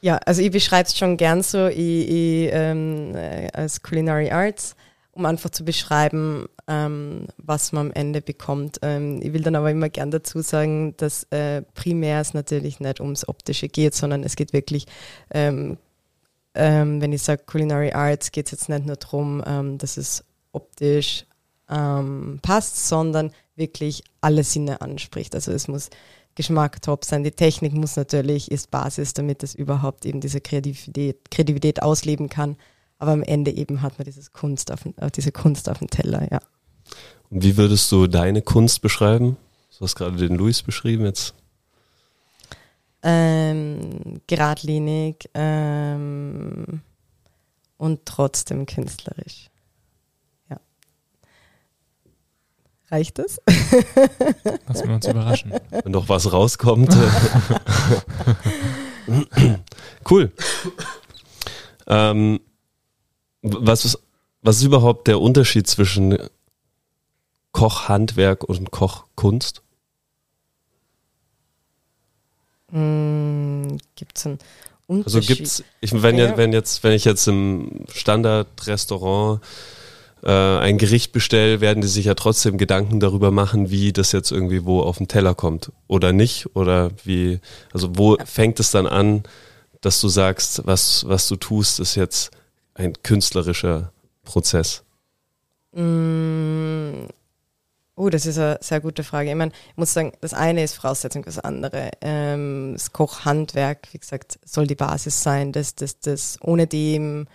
Ja, also ich beschreibe es schon gern so ich, ich, ähm, äh, als Culinary Arts, um einfach zu beschreiben, ähm, was man am Ende bekommt. Ähm, ich will dann aber immer gern dazu sagen, dass äh, primär es natürlich nicht ums Optische geht, sondern es geht wirklich, ähm, ähm, wenn ich sage Culinary Arts, geht es jetzt nicht nur darum, ähm, dass es optisch passt, sondern wirklich alle Sinne anspricht. Also es muss Geschmack top sein. Die Technik muss natürlich, ist Basis, damit es überhaupt eben diese Kreativität, Kreativität ausleben kann. Aber am Ende eben hat man dieses Kunst auf, äh, diese Kunst auf dem Teller, ja. Und wie würdest du deine Kunst beschreiben? Du hast gerade den Luis beschrieben jetzt. Ähm, geradlinig ähm, und trotzdem künstlerisch. Reicht es? Lassen wir uns überraschen. Wenn noch was rauskommt. *laughs* cool. Ähm, was, ist, was ist überhaupt der Unterschied zwischen Kochhandwerk und Kochkunst? Mm, gibt es einen Unterschied? Also gibt's, ich, wenn, ja. wenn, jetzt, wenn ich jetzt im Standardrestaurant äh, ein Gericht bestelle, werden die sich ja trotzdem Gedanken darüber machen, wie das jetzt irgendwie wo auf den Teller kommt oder nicht oder wie, also wo fängt es dann an, dass du sagst, was, was du tust, ist jetzt ein künstlerischer Prozess? Mm. Oh, das ist eine sehr gute Frage. Ich meine, ich muss sagen, das eine ist Voraussetzung, das andere. Ähm, das Kochhandwerk, wie gesagt, soll die Basis sein. Das, das, das, ohne dem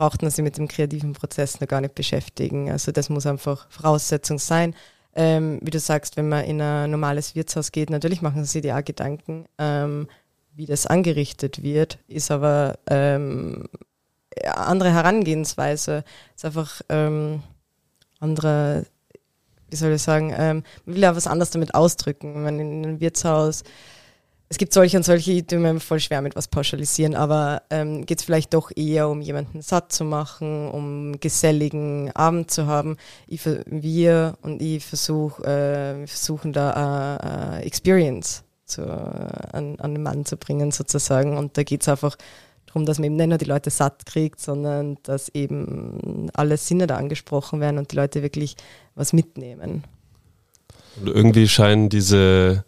braucht man sich mit dem kreativen Prozess noch gar nicht beschäftigen. Also das muss einfach Voraussetzung sein. Ähm, wie du sagst, wenn man in ein normales Wirtshaus geht, natürlich machen sie sich auch Gedanken, ähm, wie das angerichtet wird, ist aber ähm, andere Herangehensweise, ist einfach ähm, andere, wie soll ich sagen, ähm, man will ja was anderes damit ausdrücken. Wenn man in einem Wirtshaus es gibt solche und solche, die tun mir voll schwer mit was pauschalisieren, aber ähm, geht es vielleicht doch eher um jemanden satt zu machen, um geselligen Abend zu haben. Ich, wir und ich versuch, äh, versuchen da äh, Experience zu, an, an den Mann zu bringen sozusagen und da geht es einfach darum, dass man eben nicht nur die Leute satt kriegt, sondern dass eben alle Sinne da angesprochen werden und die Leute wirklich was mitnehmen. Und irgendwie scheinen diese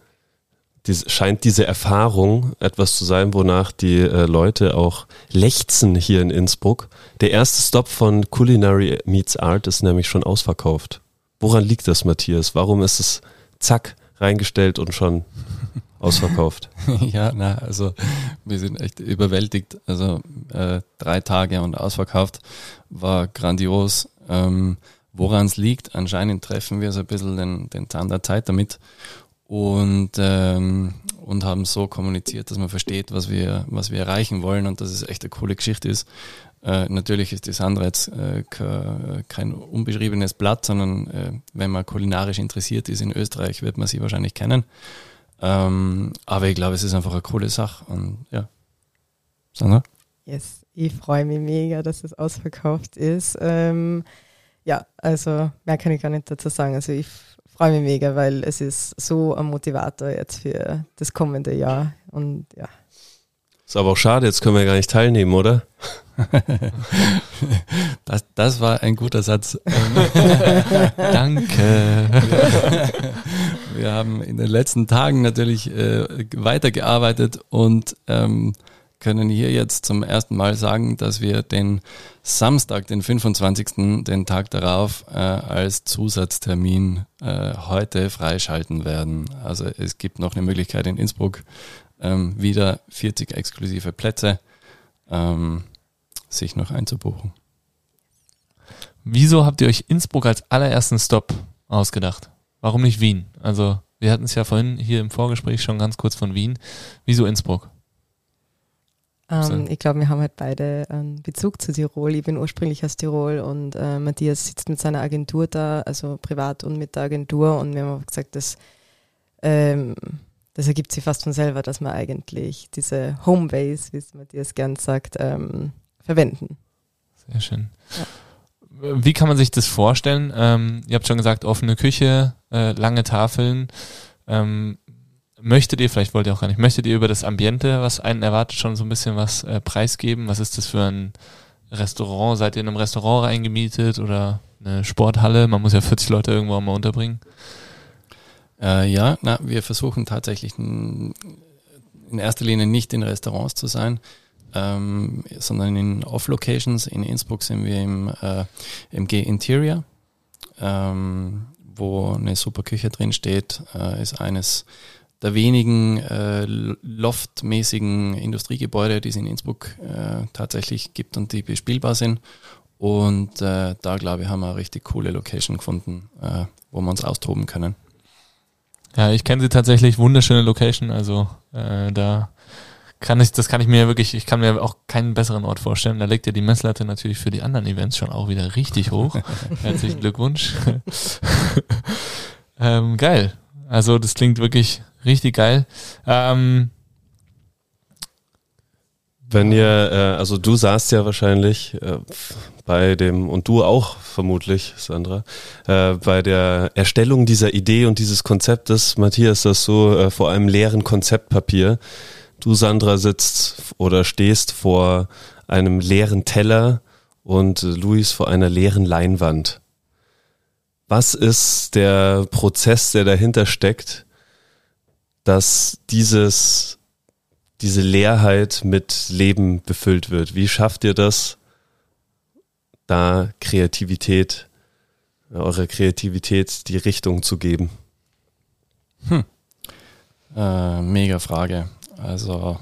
dies, scheint diese Erfahrung etwas zu sein, wonach die äh, Leute auch lechzen hier in Innsbruck. Der erste Stop von Culinary Meets Art ist nämlich schon ausverkauft. Woran liegt das, Matthias? Warum ist es zack reingestellt und schon *laughs* ausverkauft? *laughs* ja, na, also wir sind echt überwältigt. Also äh, drei Tage und ausverkauft war grandios. Ähm, Woran es liegt, anscheinend treffen wir so ein bisschen den, den Zahn der Zeit damit und, ähm, und haben so kommuniziert, dass man versteht, was wir, was wir erreichen wollen und dass es echt eine coole Geschichte ist. Äh, natürlich ist die Sandra jetzt äh, kein unbeschriebenes Blatt, sondern äh, wenn man kulinarisch interessiert ist in Österreich, wird man sie wahrscheinlich kennen. Ähm, aber ich glaube, es ist einfach eine coole Sache und ja. Sandra? Yes, ich freue mich mega, dass es ausverkauft ist. Ähm, ja, also mehr kann ich gar nicht dazu sagen. Also ich freue mich mega, weil es ist so ein Motivator jetzt für das kommende Jahr. Und ja. Ist aber auch schade, jetzt können wir gar nicht teilnehmen, oder? *laughs* Das, das war ein guter Satz. *laughs* Danke. Wir haben in den letzten Tagen natürlich äh, weitergearbeitet und ähm, können hier jetzt zum ersten Mal sagen, dass wir den Samstag, den 25., den Tag darauf, äh, als Zusatztermin äh, heute freischalten werden. Also es gibt noch eine Möglichkeit in Innsbruck, ähm, wieder 40 exklusive Plätze ähm, sich noch einzubuchen. Wieso habt ihr euch Innsbruck als allerersten Stop ausgedacht? Warum nicht Wien? Also wir hatten es ja vorhin hier im Vorgespräch schon ganz kurz von Wien. Wieso Innsbruck? Ähm, ich glaube, wir haben halt beide einen Bezug zu Tirol. Ich bin ursprünglich aus Tirol und äh, Matthias sitzt mit seiner Agentur da, also privat und mit der Agentur. Und wir haben gesagt, dass, ähm, das ergibt sich fast von selber, dass wir eigentlich diese Homebase, wie es Matthias gern sagt, ähm, verwenden. Sehr schön. Ja. wie kann man sich das vorstellen? Ähm, ihr habt schon gesagt, offene Küche, äh, lange Tafeln. Ähm, möchtet ihr, vielleicht wollt ihr auch gar nicht, möchtet ihr über das Ambiente, was einen erwartet, schon so ein bisschen was äh, preisgeben? Was ist das für ein Restaurant? Seid ihr in einem Restaurant reingemietet oder eine Sporthalle? Man muss ja 40 Leute irgendwo mal unterbringen. Äh, ja, na, wir versuchen tatsächlich in erster Linie nicht in Restaurants zu sein, ähm, sondern in Off-Locations. In Innsbruck sind wir im äh, MG Interior, ähm, wo eine super Küche drin steht, äh, ist eines der wenigen äh, loftmäßigen Industriegebäude, die es in Innsbruck äh, tatsächlich gibt und die bespielbar sind. Und äh, da, glaube ich, haben wir eine richtig coole Location gefunden, äh, wo wir uns austoben können. Ja, ich kenne sie tatsächlich, wunderschöne Location, also äh, da kann ich, das kann ich mir wirklich, ich kann mir auch keinen besseren Ort vorstellen. Da legt ja die Messlatte natürlich für die anderen Events schon auch wieder richtig hoch. *laughs* Herzlichen Glückwunsch. *laughs* ähm, geil. Also das klingt wirklich richtig geil. Ähm, wenn ihr, äh, also du saßt ja wahrscheinlich äh, bei dem, und du auch vermutlich, Sandra, äh, bei der Erstellung dieser Idee und dieses Konzeptes, Matthias, das so äh, vor einem leeren Konzeptpapier. Du, Sandra, sitzt oder stehst vor einem leeren Teller und Luis vor einer leeren Leinwand. Was ist der Prozess, der dahinter steckt, dass dieses diese Leerheit mit Leben befüllt wird. Wie schafft ihr das, da Kreativität, eurer Kreativität die Richtung zu geben? Hm. Äh, mega Frage. Also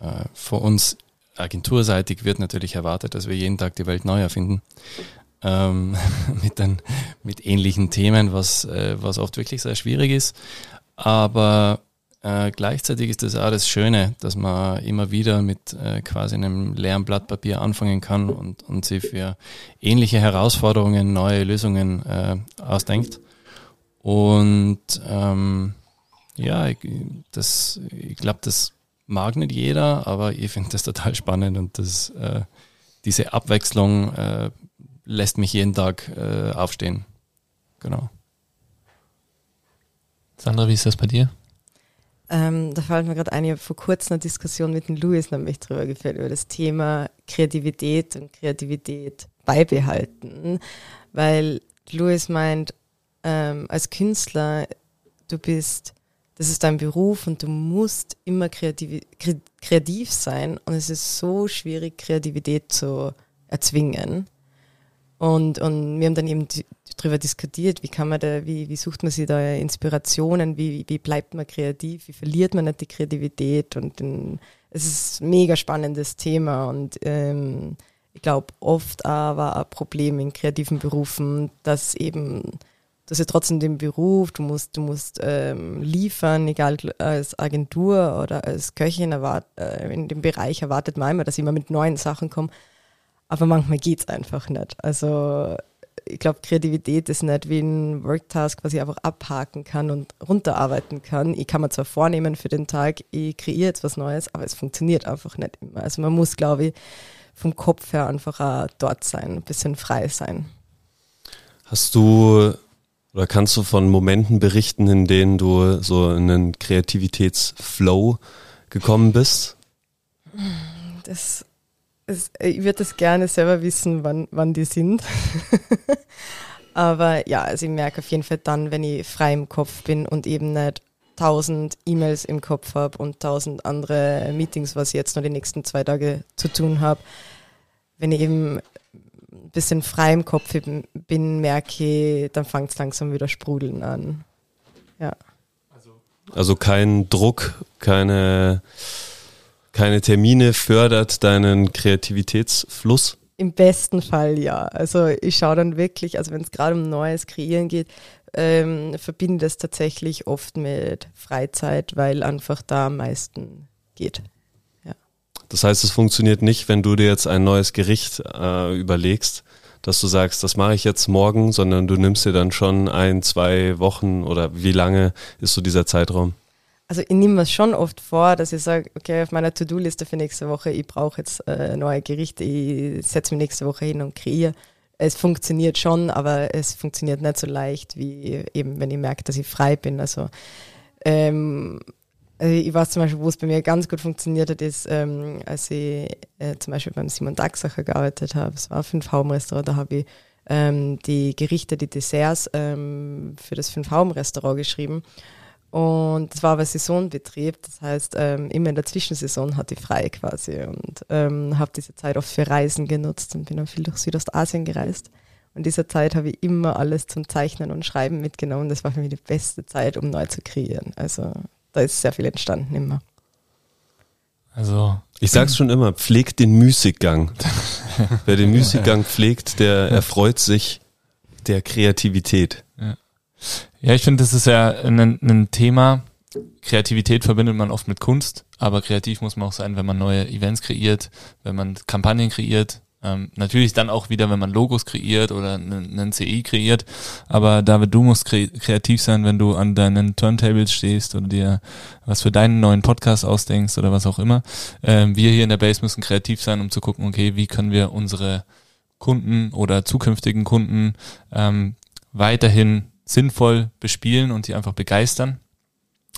äh, für uns agenturseitig wird natürlich erwartet, dass wir jeden Tag die Welt neu erfinden. Ähm, *laughs* mit, den, mit ähnlichen Themen, was, äh, was oft wirklich sehr schwierig ist. Aber äh, gleichzeitig ist das auch das Schöne, dass man immer wieder mit äh, quasi einem leeren Blatt Papier anfangen kann und, und sich für ähnliche Herausforderungen neue Lösungen äh, ausdenkt. Und ähm, ja, ich, das, ich glaube, das mag nicht jeder, aber ich finde das total spannend und das, äh, diese Abwechslung äh, lässt mich jeden Tag äh, aufstehen. Genau. Sandra, wie ist das bei dir? Ähm, da fällt mir gerade ein, ich habe vor kurzem eine Diskussion mit dem Louis nämlich drüber geführt, über das Thema Kreativität und Kreativität beibehalten. Weil Louis meint, ähm, als Künstler, du bist, das ist dein Beruf und du musst immer kreativ, kreativ sein und es ist so schwierig, Kreativität zu erzwingen. Und, und wir haben dann eben darüber diskutiert, wie kann man da, wie, wie sucht man sich da Inspirationen, wie, wie bleibt man kreativ, wie verliert man nicht die Kreativität und den, es ist ein mega spannendes Thema und ähm, ich glaube oft aber ein Problem in kreativen Berufen, dass eben das ist trotzdem den Beruf, du musst, du musst ähm, liefern, egal als Agentur oder als Köchin erwart, äh, in dem Bereich erwartet man immer, dass ich immer mit neuen Sachen komme. Aber manchmal geht es einfach nicht. Also ich glaube, Kreativität ist nicht wie ein Worktask, was ich einfach abhaken kann und runterarbeiten kann. Ich kann mir zwar vornehmen für den Tag, ich kreiere jetzt was Neues, aber es funktioniert einfach nicht immer. Also man muss, glaube ich, vom Kopf her einfach auch dort sein, ein bisschen frei sein. Hast du oder kannst du von Momenten berichten, in denen du so in einen Kreativitätsflow gekommen bist? Das es, äh, ich würde das gerne selber wissen, wann, wann die sind. *laughs* Aber ja, also ich merke auf jeden Fall dann, wenn ich frei im Kopf bin und eben nicht tausend E-Mails im Kopf habe und tausend andere Meetings, was ich jetzt noch die nächsten zwei Tage zu tun habe. Wenn ich eben ein bisschen frei im Kopf bin, merke ich, dann fängt es langsam wieder sprudeln an. Ja. Also kein Druck, keine keine Termine fördert deinen Kreativitätsfluss? Im besten Fall ja. Also ich schaue dann wirklich, also wenn es gerade um neues Kreieren geht, ähm, verbinde das tatsächlich oft mit Freizeit, weil einfach da am meisten geht. Ja. Das heißt, es funktioniert nicht, wenn du dir jetzt ein neues Gericht äh, überlegst, dass du sagst, das mache ich jetzt morgen, sondern du nimmst dir dann schon ein, zwei Wochen oder wie lange ist so dieser Zeitraum? Also ich nehme mir schon oft vor, dass ich sage, okay, auf meiner To-Do-Liste für nächste Woche, ich brauche jetzt äh, neue Gerichte, ich setze mich nächste Woche hin und kreiere. es funktioniert schon, aber es funktioniert nicht so leicht, wie eben, wenn ich merke, dass ich frei bin. Also, ähm, also ich weiß zum Beispiel, wo es bei mir ganz gut funktioniert hat, ist, ähm, als ich äh, zum Beispiel beim Simon Dachsacher gearbeitet habe. Es war ein Fünf-Hauben-Restaurant, da habe ich ähm, die Gerichte, die Desserts ähm, für das Fünf-Hauben-Restaurant geschrieben. Und es war aber Saisonbetrieb, das heißt, ähm, immer in der Zwischensaison hatte ich frei quasi und ähm, habe diese Zeit oft für Reisen genutzt und bin dann viel durch Südostasien gereist. Und dieser Zeit habe ich immer alles zum Zeichnen und Schreiben mitgenommen. Das war für mich die beste Zeit, um neu zu kreieren. Also da ist sehr viel entstanden immer. Also Ich sag's schon immer, pflegt den Müßiggang. *laughs* Wer den Müßiggang pflegt, der erfreut sich der Kreativität. Ja, ich finde, das ist ja ein, ein Thema. Kreativität verbindet man oft mit Kunst, aber kreativ muss man auch sein, wenn man neue Events kreiert, wenn man Kampagnen kreiert. Ähm, natürlich dann auch wieder, wenn man Logos kreiert oder einen, CI kreiert. Aber David, du musst kre kreativ sein, wenn du an deinen Turntables stehst oder dir was für deinen neuen Podcast ausdenkst oder was auch immer. Ähm, wir hier in der Base müssen kreativ sein, um zu gucken, okay, wie können wir unsere Kunden oder zukünftigen Kunden ähm, weiterhin sinnvoll bespielen und die einfach begeistern.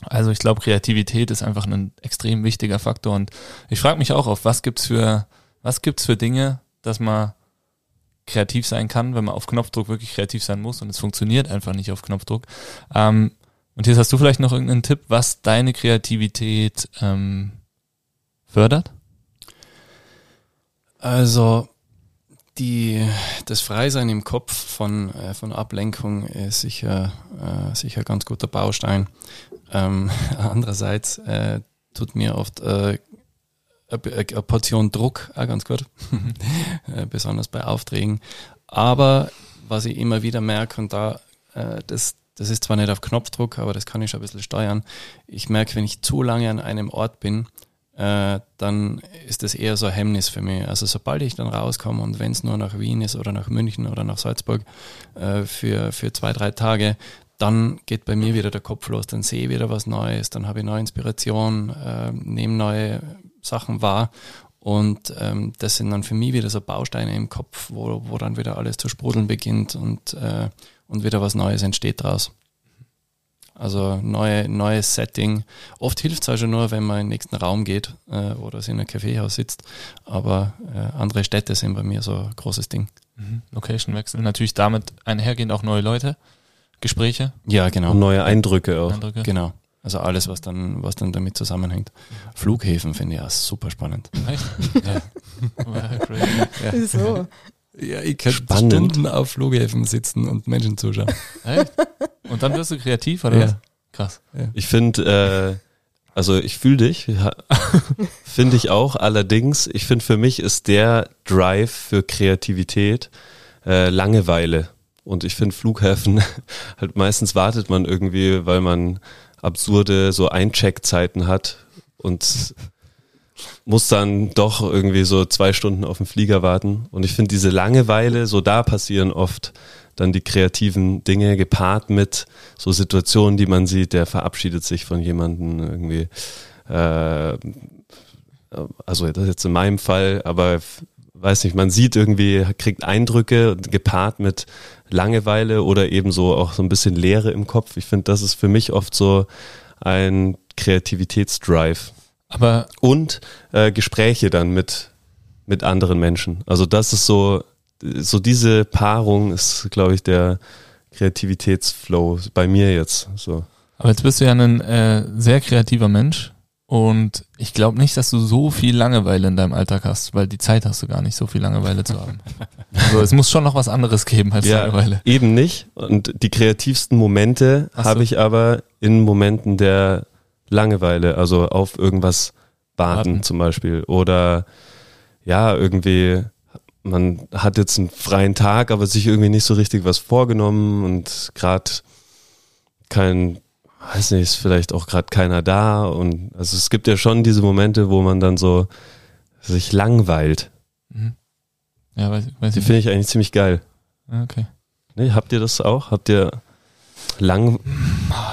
Also ich glaube, Kreativität ist einfach ein extrem wichtiger Faktor und ich frage mich auch auf, was gibt's für, was gibt's für Dinge, dass man kreativ sein kann, wenn man auf Knopfdruck wirklich kreativ sein muss und es funktioniert einfach nicht auf Knopfdruck. Ähm, und jetzt hast du vielleicht noch irgendeinen Tipp, was deine Kreativität ähm, fördert? Also die, das Freisein im Kopf von, äh, von Ablenkung ist sicher, äh, sicher ganz guter Baustein. Ähm, *laughs* andererseits äh, tut mir oft äh, eine Portion Druck auch ganz gut, *laughs* äh, besonders bei Aufträgen. Aber was ich immer wieder merke, und da, äh, das, das ist zwar nicht auf Knopfdruck, aber das kann ich schon ein bisschen steuern. Ich merke, wenn ich zu lange an einem Ort bin, äh, dann ist das eher so ein Hemmnis für mich. Also sobald ich dann rauskomme und wenn es nur nach Wien ist oder nach München oder nach Salzburg äh, für, für zwei, drei Tage, dann geht bei mir wieder der Kopf los, dann sehe ich wieder was Neues, dann habe ich neue Inspiration, äh, nehme neue Sachen wahr und ähm, das sind dann für mich wieder so Bausteine im Kopf, wo, wo dann wieder alles zu sprudeln beginnt und, äh, und wieder was Neues entsteht draus. Also neue, neues Setting. Oft hilft es also nur, wenn man in den nächsten Raum geht äh, oder in einem Kaffeehaus sitzt. Aber äh, andere Städte sind bei mir so ein großes Ding. Mhm. Location-Wechsel. Natürlich damit einhergehend auch neue Leute, Gespräche. Ja, genau. Und neue Eindrücke auch. Eindrücke. Genau. Also alles, was dann, was dann damit zusammenhängt. Flughäfen finde ich auch super spannend. Echt? *laughs* Ja. Ja. So. Ja, ich könnte Spannend. Stunden auf Flughäfen sitzen und Menschen zuschauen. Echt? Und dann wirst du kreativ, oder Ja. was? Krass. Ich finde, äh, also ich fühle dich, ja, *laughs* finde ich auch. Allerdings, ich finde für mich ist der Drive für Kreativität äh, Langeweile. Und ich finde Flughäfen, *laughs* halt meistens wartet man irgendwie, weil man absurde so Eincheckzeiten hat und muss dann doch irgendwie so zwei Stunden auf den Flieger warten. Und ich finde diese Langeweile, so da passieren oft dann die kreativen Dinge gepaart mit so Situationen, die man sieht, der verabschiedet sich von jemandem irgendwie. Äh, also das ist jetzt in meinem Fall, aber weiß nicht, man sieht irgendwie, kriegt Eindrücke gepaart mit Langeweile oder eben so auch so ein bisschen Leere im Kopf. Ich finde, das ist für mich oft so ein Kreativitätsdrive Aber und äh, Gespräche dann mit mit anderen Menschen. Also das ist so so diese Paarung ist, glaube ich, der Kreativitätsflow bei mir jetzt. So Aber jetzt bist du ja ein äh, sehr kreativer Mensch und ich glaube nicht, dass du so viel Langeweile in deinem Alltag hast, weil die Zeit hast du gar nicht, so viel Langeweile zu haben. *laughs* Also es muss schon noch was anderes geben als Langeweile. eben nicht. Und die kreativsten Momente so. habe ich aber in Momenten der Langeweile, also auf irgendwas warten, Warten. zum Beispiel oder ja irgendwie man hat jetzt einen freien Tag, aber sich irgendwie nicht so richtig was vorgenommen und gerade kein, weiß nicht, ist vielleicht auch gerade keiner da und also es gibt ja schon diese Momente, wo man dann so sich langweilt. Mhm. Ja, weiß, weiß Die finde ich eigentlich ziemlich geil. Ah, Okay. Nee, habt ihr das auch? Habt ihr lang,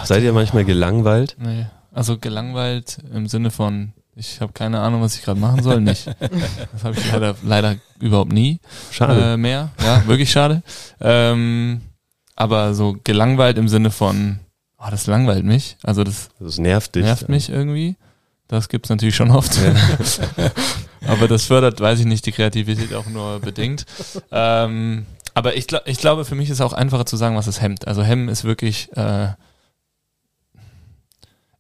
seid ihr manchmal gelangweilt? Nee. Also gelangweilt im Sinne von Ich habe keine Ahnung, was ich gerade machen soll. Nicht. *laughs* Das habe ich leider, leider überhaupt nie Schade. äh, mehr. Ja, wirklich schade. Ähm, aber so gelangweilt im Sinne von, oh, das langweilt mich. Also das das nervt dich. nervt mich irgendwie. Das gibt's natürlich schon oft. *laughs* aber das fördert, weiß ich nicht, die Kreativität auch nur bedingt. Ähm, aber ich, ich glaube, für mich ist auch einfacher zu sagen, was es hemmt. Also hemmen ist wirklich, äh,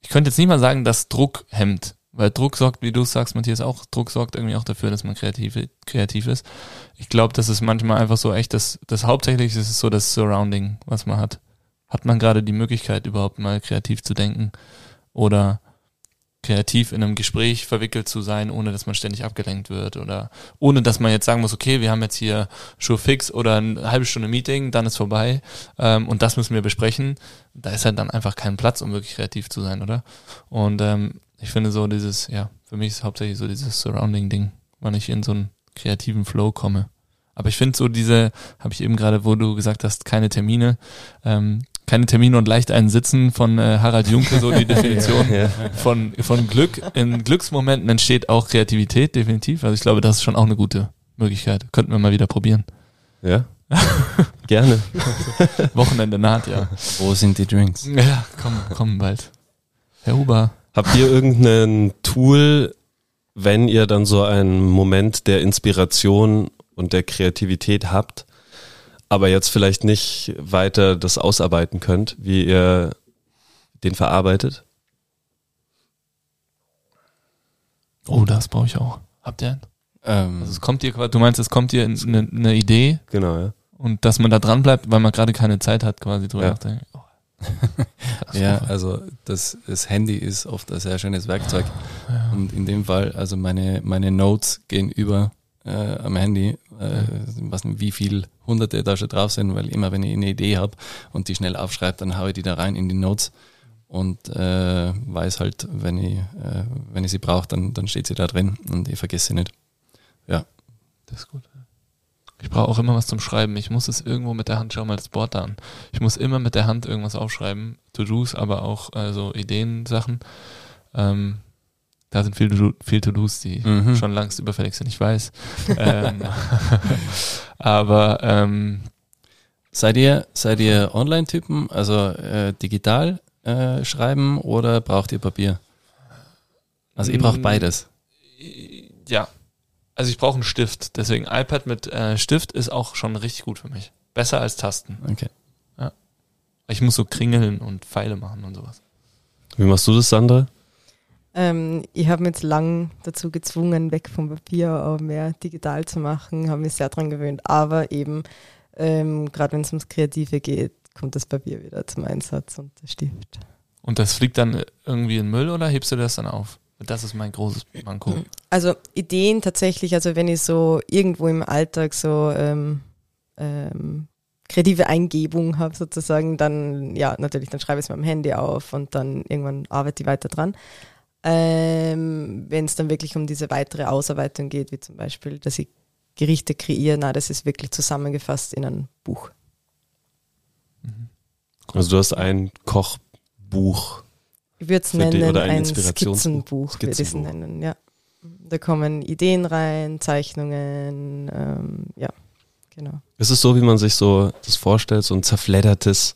ich könnte jetzt nicht mal sagen, dass Druck hemmt. Weil Druck sorgt, wie du sagst, Matthias, auch, Druck sorgt irgendwie auch dafür, dass man kreativ, kreativ ist. Ich glaube, das ist manchmal einfach so echt, das, das hauptsächlich ist es so das Surrounding, was man hat. Hat man gerade die Möglichkeit, überhaupt mal kreativ zu denken oder kreativ in einem Gespräch verwickelt zu sein, ohne dass man ständig abgelenkt wird oder ohne dass man jetzt sagen muss, okay, wir haben jetzt hier Show fix oder eine halbe Stunde Meeting, dann ist vorbei ähm, und das müssen wir besprechen. Da ist halt dann einfach kein Platz, um wirklich kreativ zu sein, oder? Und ähm, ich finde so dieses, ja, für mich ist hauptsächlich so dieses Surrounding-Ding, wann ich in so einen kreativen Flow komme. Aber ich finde so diese, habe ich eben gerade, wo du gesagt hast, keine Termine, ähm, keine Termine und leicht einen Sitzen von äh, Harald Junke, so die *laughs* Definition Ja. von, von Glück. In Glücksmomenten entsteht auch Kreativität, definitiv. Also ich glaube, das ist schon auch eine gute Möglichkeit. Könnten wir mal wieder probieren. Ja. *laughs* Gerne. Wochenende naht, ja. Wo sind die Drinks? Ja, komm, komm bald. Herr Huber. Habt ihr irgendein Tool, wenn ihr dann so einen Moment der Inspiration und der Kreativität habt, aber jetzt vielleicht nicht weiter das ausarbeiten könnt, wie ihr den verarbeitet? Oh, das brauche ich auch. Habt ihr einen? Ähm, Also es kommt dir quasi, du meinst, es kommt dir eine, eine Idee Genau, ja. und dass man da dran bleibt, weil man gerade keine Zeit hat, quasi drüber Ja. nachdenken. Oh. *laughs* Ja, also das, das Handy ist oft ein sehr schönes Werkzeug. Und in dem Fall, also meine, meine Notes gehen über äh, am Handy, äh, weiß nicht, wie viel hunderte da schon drauf sind, weil immer wenn ich eine Idee habe und die schnell aufschreibe, dann haue ich die da rein in die Notes und äh, weiß halt, wenn ich, äh, wenn ich sie brauche, dann, dann steht sie da drin und ich vergesse sie nicht. Ja. Das ist gut. Ich brauche auch immer was zum Schreiben. Ich muss es irgendwo mit der Hand, schau mal das Board da an. Ich muss immer mit der Hand irgendwas aufschreiben. To-Dos, aber auch also Ideensachen. Ähm, da sind viele To- viel To-Dos, die Mhm. schon längst überfällig sind, ich weiß. ähm, *laughs* aber ähm, Seid ihr, seid ihr Online-Typen, also äh, digital äh, schreiben oder braucht ihr Papier? Also ich brauche Mm. beides. ja, also ich brauche einen Stift. Deswegen iPad mit äh, Stift ist auch schon richtig gut für mich. Besser als Tasten. Okay. Ich muss so kringeln und Pfeile machen und sowas. Wie machst du das, Sandra? Ähm, ich habe mich jetzt lang dazu gezwungen, weg vom Papier, aber mehr digital zu machen, habe mich sehr dran gewöhnt. Aber eben, ähm, gerade wenn es ums Kreative geht, kommt das Papier wieder zum Einsatz und der Stift. Und das fliegt dann irgendwie in den Müll oder hebst du das dann auf? Das ist mein großes Manko. Also Ideen tatsächlich, also wenn ich so irgendwo im Alltag so ähm, ähm, kreative Eingebung habe sozusagen, dann ja, natürlich, dann schreibe ich es mit dem Handy auf und dann irgendwann arbeite ich weiter dran. Ähm, wenn es dann wirklich um diese weitere Ausarbeitung geht, wie zum Beispiel, dass ich Gerichte kreiere, na, das ist wirklich zusammengefasst in ein Buch. Also du hast ein Kochbuch. Ich würde es nennen, oder ein ein. Skizzenbuch, würde ich nennen, ja. Da kommen Ideen rein, Zeichnungen, ähm, ja, genau. Ist es so, wie man sich so das vorstellt, so ein zerfleddertes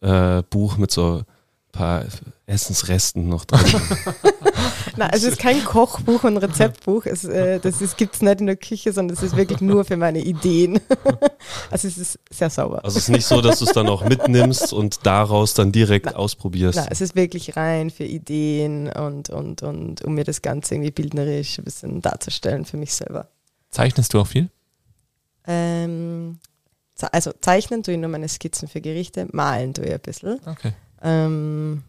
äh, Buch mit so ein paar Essensresten noch drin? *laughs* Nein, es ist kein Kochbuch und Rezeptbuch. Es, äh, das gibt es nicht in der Küche, sondern es ist wirklich nur für meine Ideen. *laughs* also es ist sehr sauber. Also es ist nicht so, dass du es dann auch mitnimmst und daraus dann direkt ausprobierst. Nein, es ist wirklich rein für Ideen und, und, und um mir das Ganze irgendwie bildnerisch ein bisschen darzustellen für mich selber. Zeichnest du auch viel? Ähm, also zeichnen tue ich nur meine Skizzen für Gerichte, malen tue ich ein bisschen. Okay. Ähm,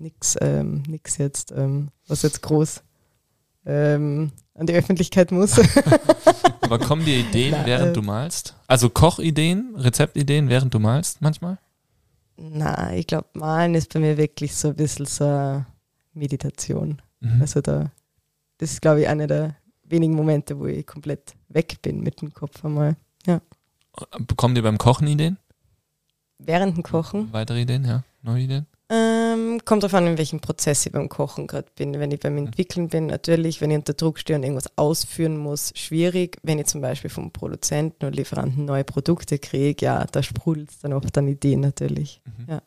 nix, ähm, nix jetzt, ähm, was jetzt groß ähm, an die Öffentlichkeit muss. *laughs* Aber kommen dir Ideen, Na, während äh, du malst? Also Kochideen, Rezeptideen, während du malst manchmal? Na, ich glaube, Malen ist bei mir wirklich so ein bisschen so eine Meditation. Mhm. Also da, das ist, glaube ich, einer der wenigen Momente, wo ich komplett weg bin mit dem Kopf einmal. Bekommen dir beim Kochen Ideen? Während dem Kochen Weitere Ideen, ja? Neue Ideen? Kommt darauf an, in welchem Prozess ich beim Kochen gerade bin. Wenn ich beim Entwickeln bin, natürlich, wenn ich unter Druck stehe und irgendwas ausführen muss, schwierig. Wenn ich zum Beispiel vom Produzenten oder Lieferanten neue Produkte kriege, ja, da sprudelt es dann oft an Ideen natürlich. Mhm. Ja.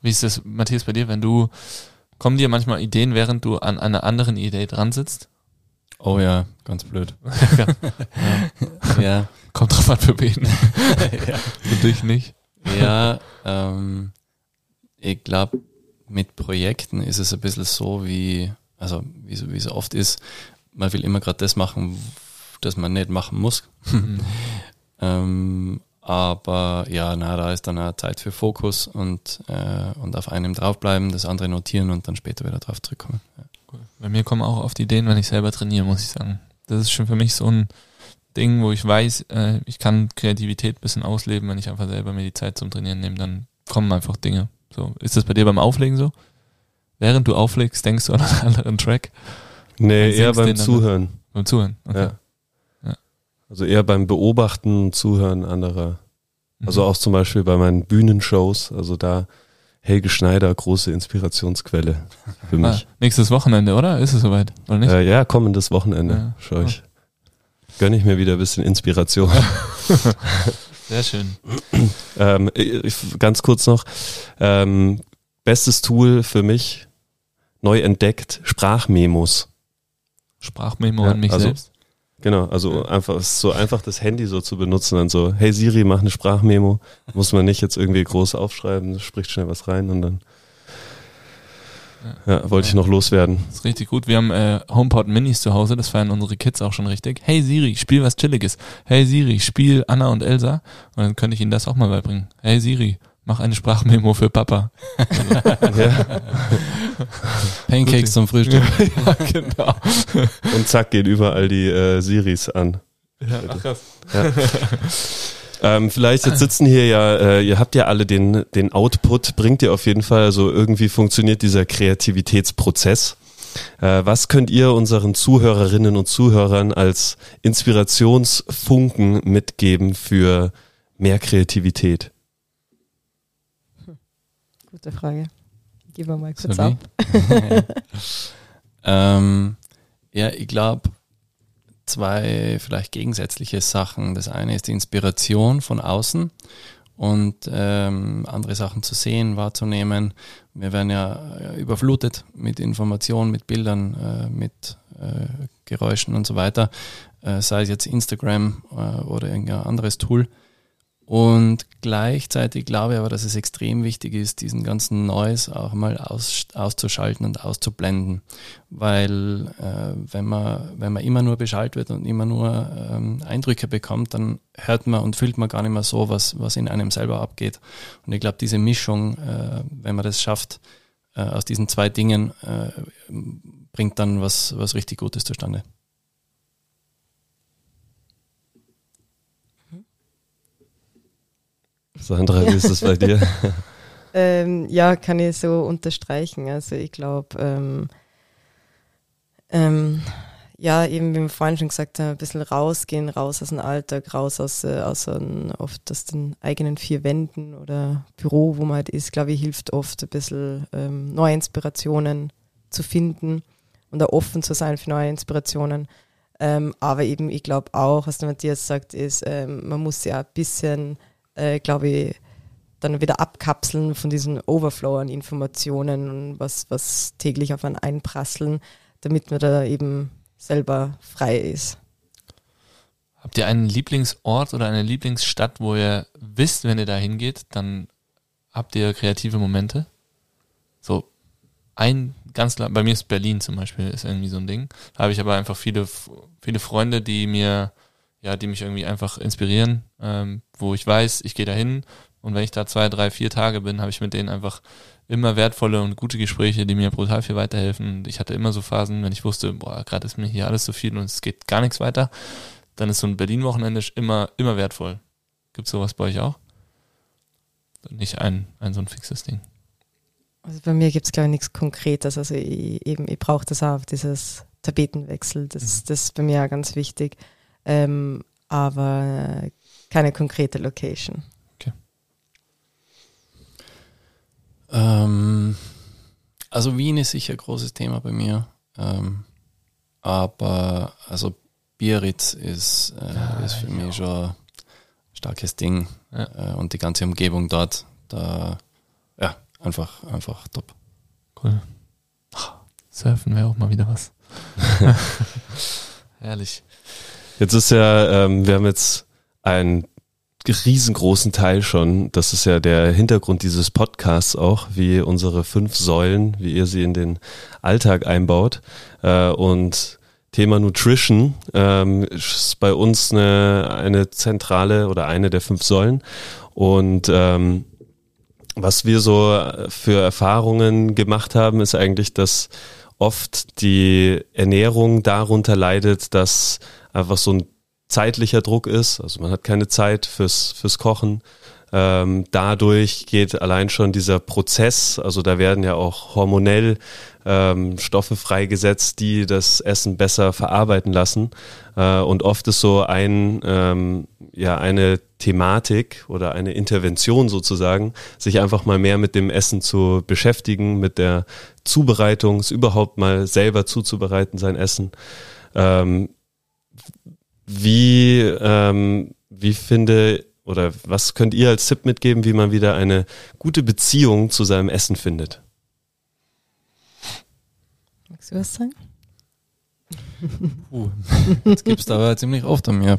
Wie ist das, Matthias, bei dir, wenn du, kommen dir manchmal Ideen, während du an einer anderen Idee dran sitzt? Oh ja, ganz blöd. *laughs* ja. ja. Kommt drauf an für wen. ja. *laughs* Für dich nicht. Ja, ähm, ich glaube, mit Projekten ist es ein bisschen so, wie, also wie so, wie es oft ist, man will immer gerade das machen, das man nicht machen muss. Mhm. *laughs* ähm, aber ja, na, da ist dann auch Zeit für Fokus und, äh, und auf einem draufbleiben, das andere notieren und dann später wieder drauf zurückkommen. Ja. Cool. Bei mir kommen auch oft Ideen, wenn ich selber trainiere, muss ich sagen. Das ist schon für mich so ein Ding, wo ich weiß, äh, ich kann Kreativität ein bisschen ausleben, wenn ich einfach selber mir die Zeit zum Trainieren nehme, dann kommen einfach Dinge. So, ist das bei dir beim Auflegen so? Während du auflegst, denkst du an einen *laughs* anderen Track? Nee, eher beim Zuhören. Beim Zuhören, okay. Ja. ja. Also eher beim Beobachten und Zuhören anderer. Also mhm. auch zum Beispiel bei meinen Bühnenshows, also da Helge Schneider, große Inspirationsquelle für ah, mich. Ah, nächstes Wochenende, oder? Ist es soweit? Oder nicht? Äh, ja, kommendes Wochenende. Ja. Schau ich. Gönne ich mir wieder ein bisschen Inspiration. *laughs* Sehr schön. ähm, ich, ganz kurz noch. Ähm, bestes Tool für mich, neu entdeckt, Sprachmemos. Sprachmemo ja, an mich also, selbst? Genau, also einfach so einfach das Handy so zu benutzen, dann so, hey Siri, mach eine Sprachmemo. Muss man nicht jetzt irgendwie groß aufschreiben, spricht schnell was rein und dann ja, wollte ich noch loswerden. Das ist richtig gut. Wir haben äh, HomePod Minis zu Hause, das feiern unsere Kids auch schon richtig. Hey Siri, spiel was Chilliges. Hey Siri, spiel Anna und Elsa. Und dann könnte ich ihnen das auch mal beibringen. Hey Siri, mach eine Sprachmemo für Papa. *laughs* Pancakes zum Frühstück. *laughs* ja, genau. Und zack, gehen überall die äh, Siris an. Ja, ach krass. Ja. *laughs* Ähm, vielleicht jetzt sitzen hier ja, äh, ihr habt ja alle den, den Output, bringt ihr auf jeden Fall, also irgendwie funktioniert dieser Kreativitätsprozess. Äh, was könnt ihr unseren Zuhörerinnen und Zuhörern als Inspirationsfunken mitgeben für mehr Kreativität? Hm. Gute Frage. Gehen wir mal kurz Sorry. ab. *laughs* ähm, ja, ich glaube, zwei vielleicht gegensätzliche Sachen. Das eine ist die Inspiration von außen und ähm, andere Sachen zu sehen, wahrzunehmen. Wir werden ja überflutet mit Informationen, mit Bildern, äh, mit äh, Geräuschen und so weiter, äh, sei es jetzt Instagram äh, oder irgendein anderes Tool. Und gleichzeitig glaube ich aber, dass es extrem wichtig ist, diesen ganzen Noise auch mal aus, auszuschalten und auszublenden. Weil äh, wenn, man, wenn man immer nur beschallt wird und immer nur ähm, Eindrücke bekommt, dann hört man und fühlt man gar nicht mehr so, was, was in einem selber abgeht. Und ich glaube, diese Mischung, äh, wenn man das schafft, äh, aus diesen zwei Dingen, äh, bringt dann was, was richtig Gutes zustande. Sandra, wie ist es bei dir? *laughs* ähm, ja, kann ich so unterstreichen. Also ich glaube, ähm, ähm, ja, eben wie wir vorhin schon gesagt haben, ein bisschen rausgehen, raus aus dem Alltag, raus aus, äh, aus ein, oft aus den eigenen vier Wänden oder Büro, wo man halt ist, glaube ich, hilft oft ein bisschen ähm, neue Inspirationen zu finden und auch offen zu sein für neue Inspirationen. Ähm, aber eben, ich glaube auch, was der Matthias sagt, ist, ähm, man muss ja ein bisschen äh, glaube ich, dann wieder abkapseln von diesem Overflow an Informationen, was, was täglich auf einen einprasseln, damit man da eben selber frei ist. Habt ihr einen Lieblingsort oder eine Lieblingsstadt, wo ihr wisst, wenn ihr da hingeht, dann habt ihr kreative Momente? So ein ganz klar, bei mir ist Berlin zum Beispiel, ist irgendwie so ein Ding. Da habe ich aber einfach viele, viele Freunde, die mir ja, die mich irgendwie einfach inspirieren, ähm, wo ich weiß, ich gehe da hin und wenn ich da zwei, drei, vier Tage bin, habe ich mit denen einfach immer wertvolle und gute Gespräche, die mir brutal viel weiterhelfen. Und ich hatte immer so Phasen, wenn ich wusste, boah, gerade ist mir hier alles so viel und es geht gar nichts weiter, dann ist so ein Berlin-Wochenende immer, immer wertvoll. Gibt es sowas bei euch auch? Nicht ein, ein so ein fixes Ding. Also bei mir gibt es, glaube ich, nichts Konkretes. Also ich, eben, ich brauche das auch, dieses Tapetenwechsel. Das, mhm. das ist bei mir auch ganz wichtig ähm, aber keine konkrete Location. Okay. Ähm, Also Wien ist sicher ein großes Thema bei mir. Ähm, aber also Biarritz ist, äh, ja, ist für mich auch. schon ein starkes Ding. Ja. Äh, und die ganze Umgebung dort, da ja, einfach, einfach top. Cool. Surfen wäre auch mal wieder was. *laughs* *laughs* Herrlich. Jetzt ist ja, ähm, wir haben jetzt einen riesengroßen Teil schon. Das ist ja der Hintergrund dieses Podcasts auch, wie unsere fünf Säulen, wie ihr sie in den Alltag einbaut. Äh, und Thema Nutrition ähm, ist bei uns eine, eine zentrale oder eine der fünf Säulen. Und ähm, was wir so für Erfahrungen gemacht haben, ist eigentlich, dass oft die Ernährung darunter leidet, dass einfach so ein zeitlicher Druck ist. Also man hat keine Zeit fürs, fürs Kochen. Ähm, dadurch geht allein schon dieser Prozess, also da werden ja auch hormonell ähm, Stoffe freigesetzt, die das Essen besser verarbeiten lassen. Äh, und oft ist so ein, ähm, ja, eine Thematik oder eine Intervention sozusagen, sich einfach mal mehr mit dem Essen zu beschäftigen, mit der Zubereitung, es überhaupt mal selber zuzubereiten, sein Essen. Ähm, wie, ähm, wie finde oder was könnt ihr als Tipp mitgeben, wie man wieder eine gute Beziehung zu seinem Essen findet? Magst du was sagen? Uh, das gibt's da aber ziemlich oft an mir.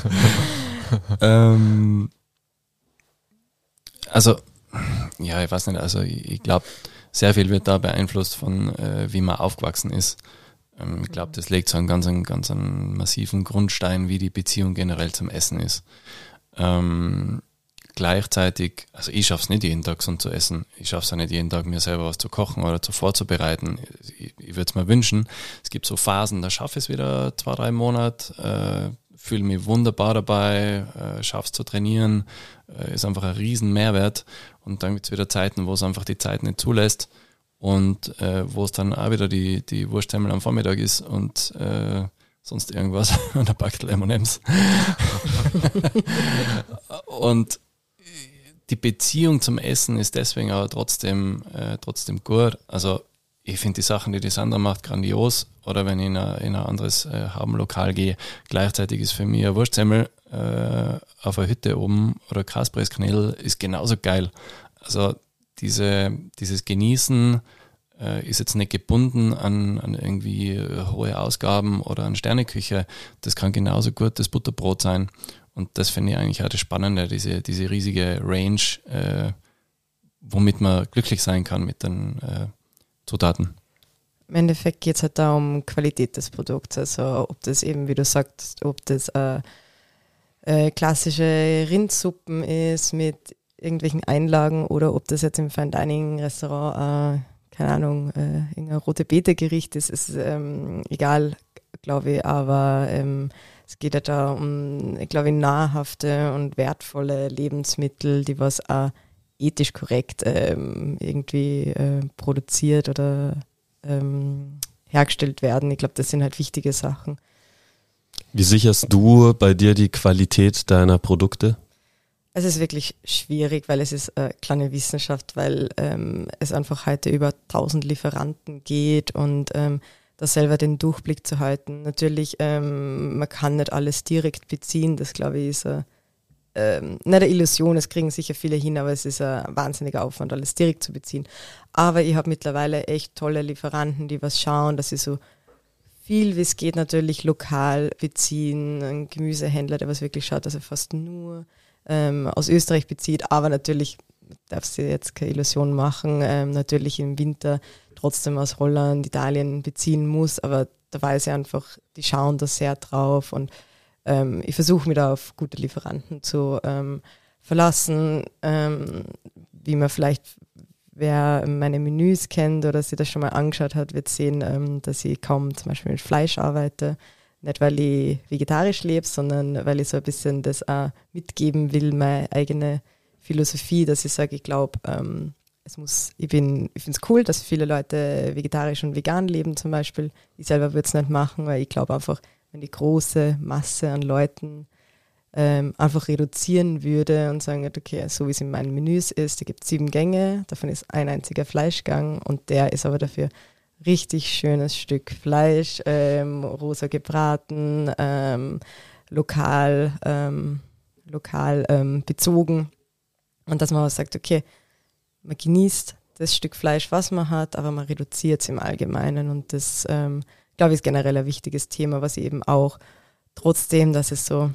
*laughs* ähm, also, ja, ich weiß nicht, also ich, ich glaube, sehr viel wird da beeinflusst von, äh, wie man aufgewachsen ist. Ähm, ich glaube, das legt so einen ganz, ganz einen massiven Grundstein, wie die Beziehung generell zum Essen ist. Ähm, gleichzeitig, also ich schaffe es nicht jeden Tag gesund zu essen. Ich schaffe es auch nicht jeden Tag, mir selber was zu kochen oder zu vorzubereiten. Ich, ich würde es mir wünschen. Es gibt so Phasen, da schaffe ich es wieder zwei, drei Monate, äh, fühle mich wunderbar dabei, äh, schaffe es zu trainieren, äh, ist einfach ein riesen Mehrwert. Und dann gibt es wieder Zeiten, wo es einfach die Zeit nicht zulässt und äh, wo es dann auch wieder die, die Wurstsemmel am Vormittag ist und äh, sonst irgendwas *laughs* und ein Packtel M&M's. und *laughs* die Beziehung zum Essen ist deswegen aber trotzdem, äh, trotzdem gut. Also ich finde die Sachen, die die Sandra macht, grandios. Oder wenn ich in ein, in ein anderes äh, Habenlokal gehe, gleichzeitig ist für mich ein Wurstsemmel äh, auf einer Hütte oben oder Kaspressknädel ist genauso geil. Also diese, dieses Genießen äh, ist jetzt nicht gebunden an, an irgendwie äh, hohe Ausgaben oder an Sterneküche. Das kann genauso gut das Butterbrot sein. Und das finde ich eigentlich auch das Spannende, diese, diese riesige Range, äh, womit man glücklich sein kann mit den äh, Zutaten. Im Endeffekt geht es halt da um Qualität des Produkts. Also ob das eben, wie du sagst, ob das äh, äh, klassische Rindsuppen ist mit irgendwelchen Einlagen oder ob das jetzt im Fine Dining Restaurant, äh, keine Ahnung, äh, irgendein rote Beete Gericht ist, ist ähm, egal, glaube ich, aber ähm, es geht ja da um, ich glaube, nahrhafte und wertvolle Lebensmittel, die was auch ethisch korrekt ähm, irgendwie äh, produziert oder ähm, hergestellt werden. Ich glaube, das sind halt wichtige Sachen. Wie sicherst du bei dir die Qualität deiner Produkte? Es ist wirklich schwierig, weil es ist eine kleine Wissenschaft, weil ähm, es einfach heute über 1000 Lieferanten geht und ähm, da selber den Durchblick zu halten. Natürlich, ähm, man kann nicht alles direkt beziehen, das glaube ich ist eine, ähm, nicht eine Illusion, es kriegen sicher viele hin, aber es ist ein wahnsinniger Aufwand, alles direkt zu beziehen. Aber ich habe mittlerweile echt tolle Lieferanten, die was schauen, dass sie so viel wie es geht natürlich lokal beziehen, ein Gemüsehändler, der was wirklich schaut, dass er fast nur ähm, aus Österreich bezieht, aber natürlich darfst du jetzt keine Illusion machen, ähm, natürlich im Winter trotzdem aus Holland, Italien beziehen muss, aber da weiß ich einfach, die schauen da sehr drauf und ähm, ich versuche mich da auf gute Lieferanten zu ähm, verlassen, ähm, wie man vielleicht, wer meine Menüs kennt oder sich das schon mal angeschaut hat, wird sehen, ähm, dass ich kaum zum Beispiel mit Fleisch arbeite. Nicht, weil ich vegetarisch lebe, sondern weil ich so ein bisschen das auch mitgeben will, meine eigene Philosophie, dass ich sage, ich glaube, ähm, es muss, ich bin, ich finde es cool, dass viele Leute vegetarisch und vegan leben zum Beispiel. Ich selber würde es nicht machen, weil ich glaube einfach, wenn die große Masse an Leuten ähm, einfach reduzieren würde und sagen okay, so wie es in meinen Menüs ist, da gibt es sieben Gänge, davon ist ein einziger Fleischgang und der ist aber dafür richtig schönes Stück Fleisch, ähm, rosa gebraten, ähm, lokal, ähm, lokal ähm, bezogen. Und dass man auch sagt, okay, man genießt das Stück Fleisch, was man hat, aber man reduziert es im Allgemeinen. Und das, ähm, glaube ich, ist generell ein wichtiges Thema, was eben auch trotzdem, dass es so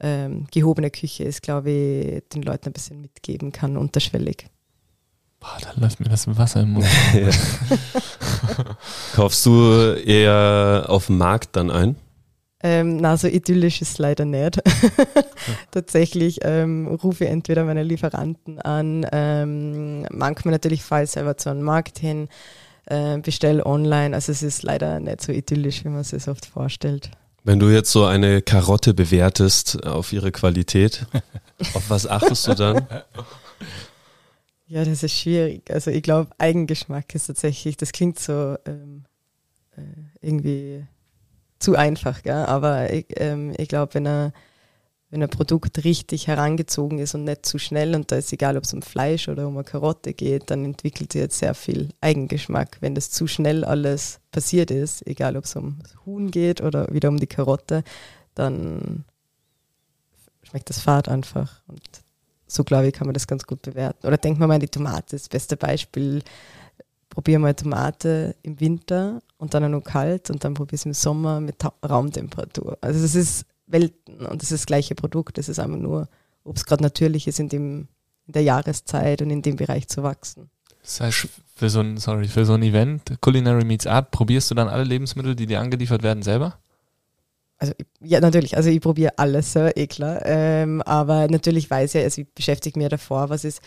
ähm, gehobene Küche ist, glaube ich, den Leuten ein bisschen mitgeben kann, unterschwellig. Boah, da läuft mir das Wasser im Mund. *laughs* *laughs* Kaufst du eher auf dem Markt dann ein? Ähm, na, so idyllisch ist es leider nicht. *laughs* Tatsächlich ähm, rufe ich entweder meine Lieferanten an, ähm, manchmal natürlich fahre ich selber zu einem Markt hin, äh, bestelle online. Also es ist leider nicht so idyllisch, wie man es sich oft vorstellt. Wenn du jetzt so eine Karotte bewertest auf ihre Qualität, auf was achtest du dann? Ja, das ist schwierig. Also ich glaube, Eigengeschmack ist tatsächlich, das klingt so ähm, äh, irgendwie zu einfach, gell? aber ich, ähm, ich glaube, wenn er wenn ein Produkt richtig herangezogen ist und nicht zu schnell, und da ist egal, ob es um Fleisch oder um eine Karotte geht, dann entwickelt sich jetzt sehr viel Eigengeschmack. Wenn das zu schnell alles passiert ist, egal ob es um das Huhn geht oder wieder um die Karotte, dann schmeckt das Fad einfach. Und so, glaube ich, kann man das ganz gut bewerten. Oder denkt man mal an die Tomate, das beste Beispiel. Probier mal Tomate im Winter und dann noch kalt und dann probier es im Sommer mit Raumtemperatur. Also es ist Welten und es ist das gleiche Produkt. Es ist einfach nur, ob es gerade natürlich ist, in, dem, in der Jahreszeit und in dem Bereich zu wachsen. Das heißt, für so ein, sorry, für so ein Event, Culinary Meets Art, probierst du dann alle Lebensmittel, die dir angeliefert werden, selber? Also ja, natürlich, also ich probiere alles, eh klar. Ähm, aber natürlich weiß ich, also ich beschäftige mich davor, was ist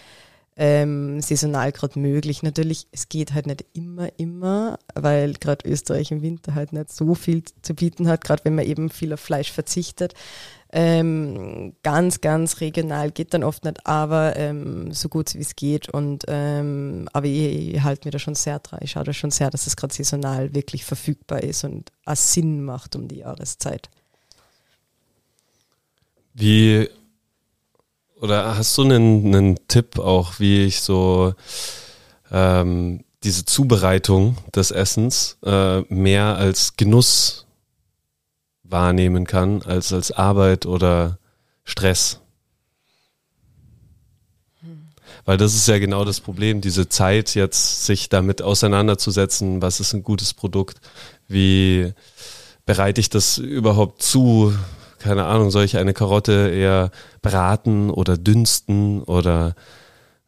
ähm, saisonal gerade möglich. Natürlich, es geht halt nicht immer, immer, weil gerade Österreich im Winter halt nicht so viel zu bieten hat, gerade wenn man eben viel auf Fleisch verzichtet. Ähm, ganz, ganz regional geht dann oft nicht, aber ähm, so gut wie es geht. Und ähm, aber ich, ich halte mir da schon sehr dran. Ich schaue da schon sehr, dass es gerade saisonal wirklich verfügbar ist und auch Sinn macht um die Jahreszeit. Wie oder hast du einen, einen Tipp auch, wie ich so ähm, diese Zubereitung des Essens äh, mehr als Genuss wahrnehmen kann, als als Arbeit oder Stress? Weil das ist ja genau das Problem, diese Zeit jetzt sich damit auseinanderzusetzen, was ist ein gutes Produkt, wie bereite ich das überhaupt zu, keine Ahnung, soll ich eine Karotte eher braten oder dünsten oder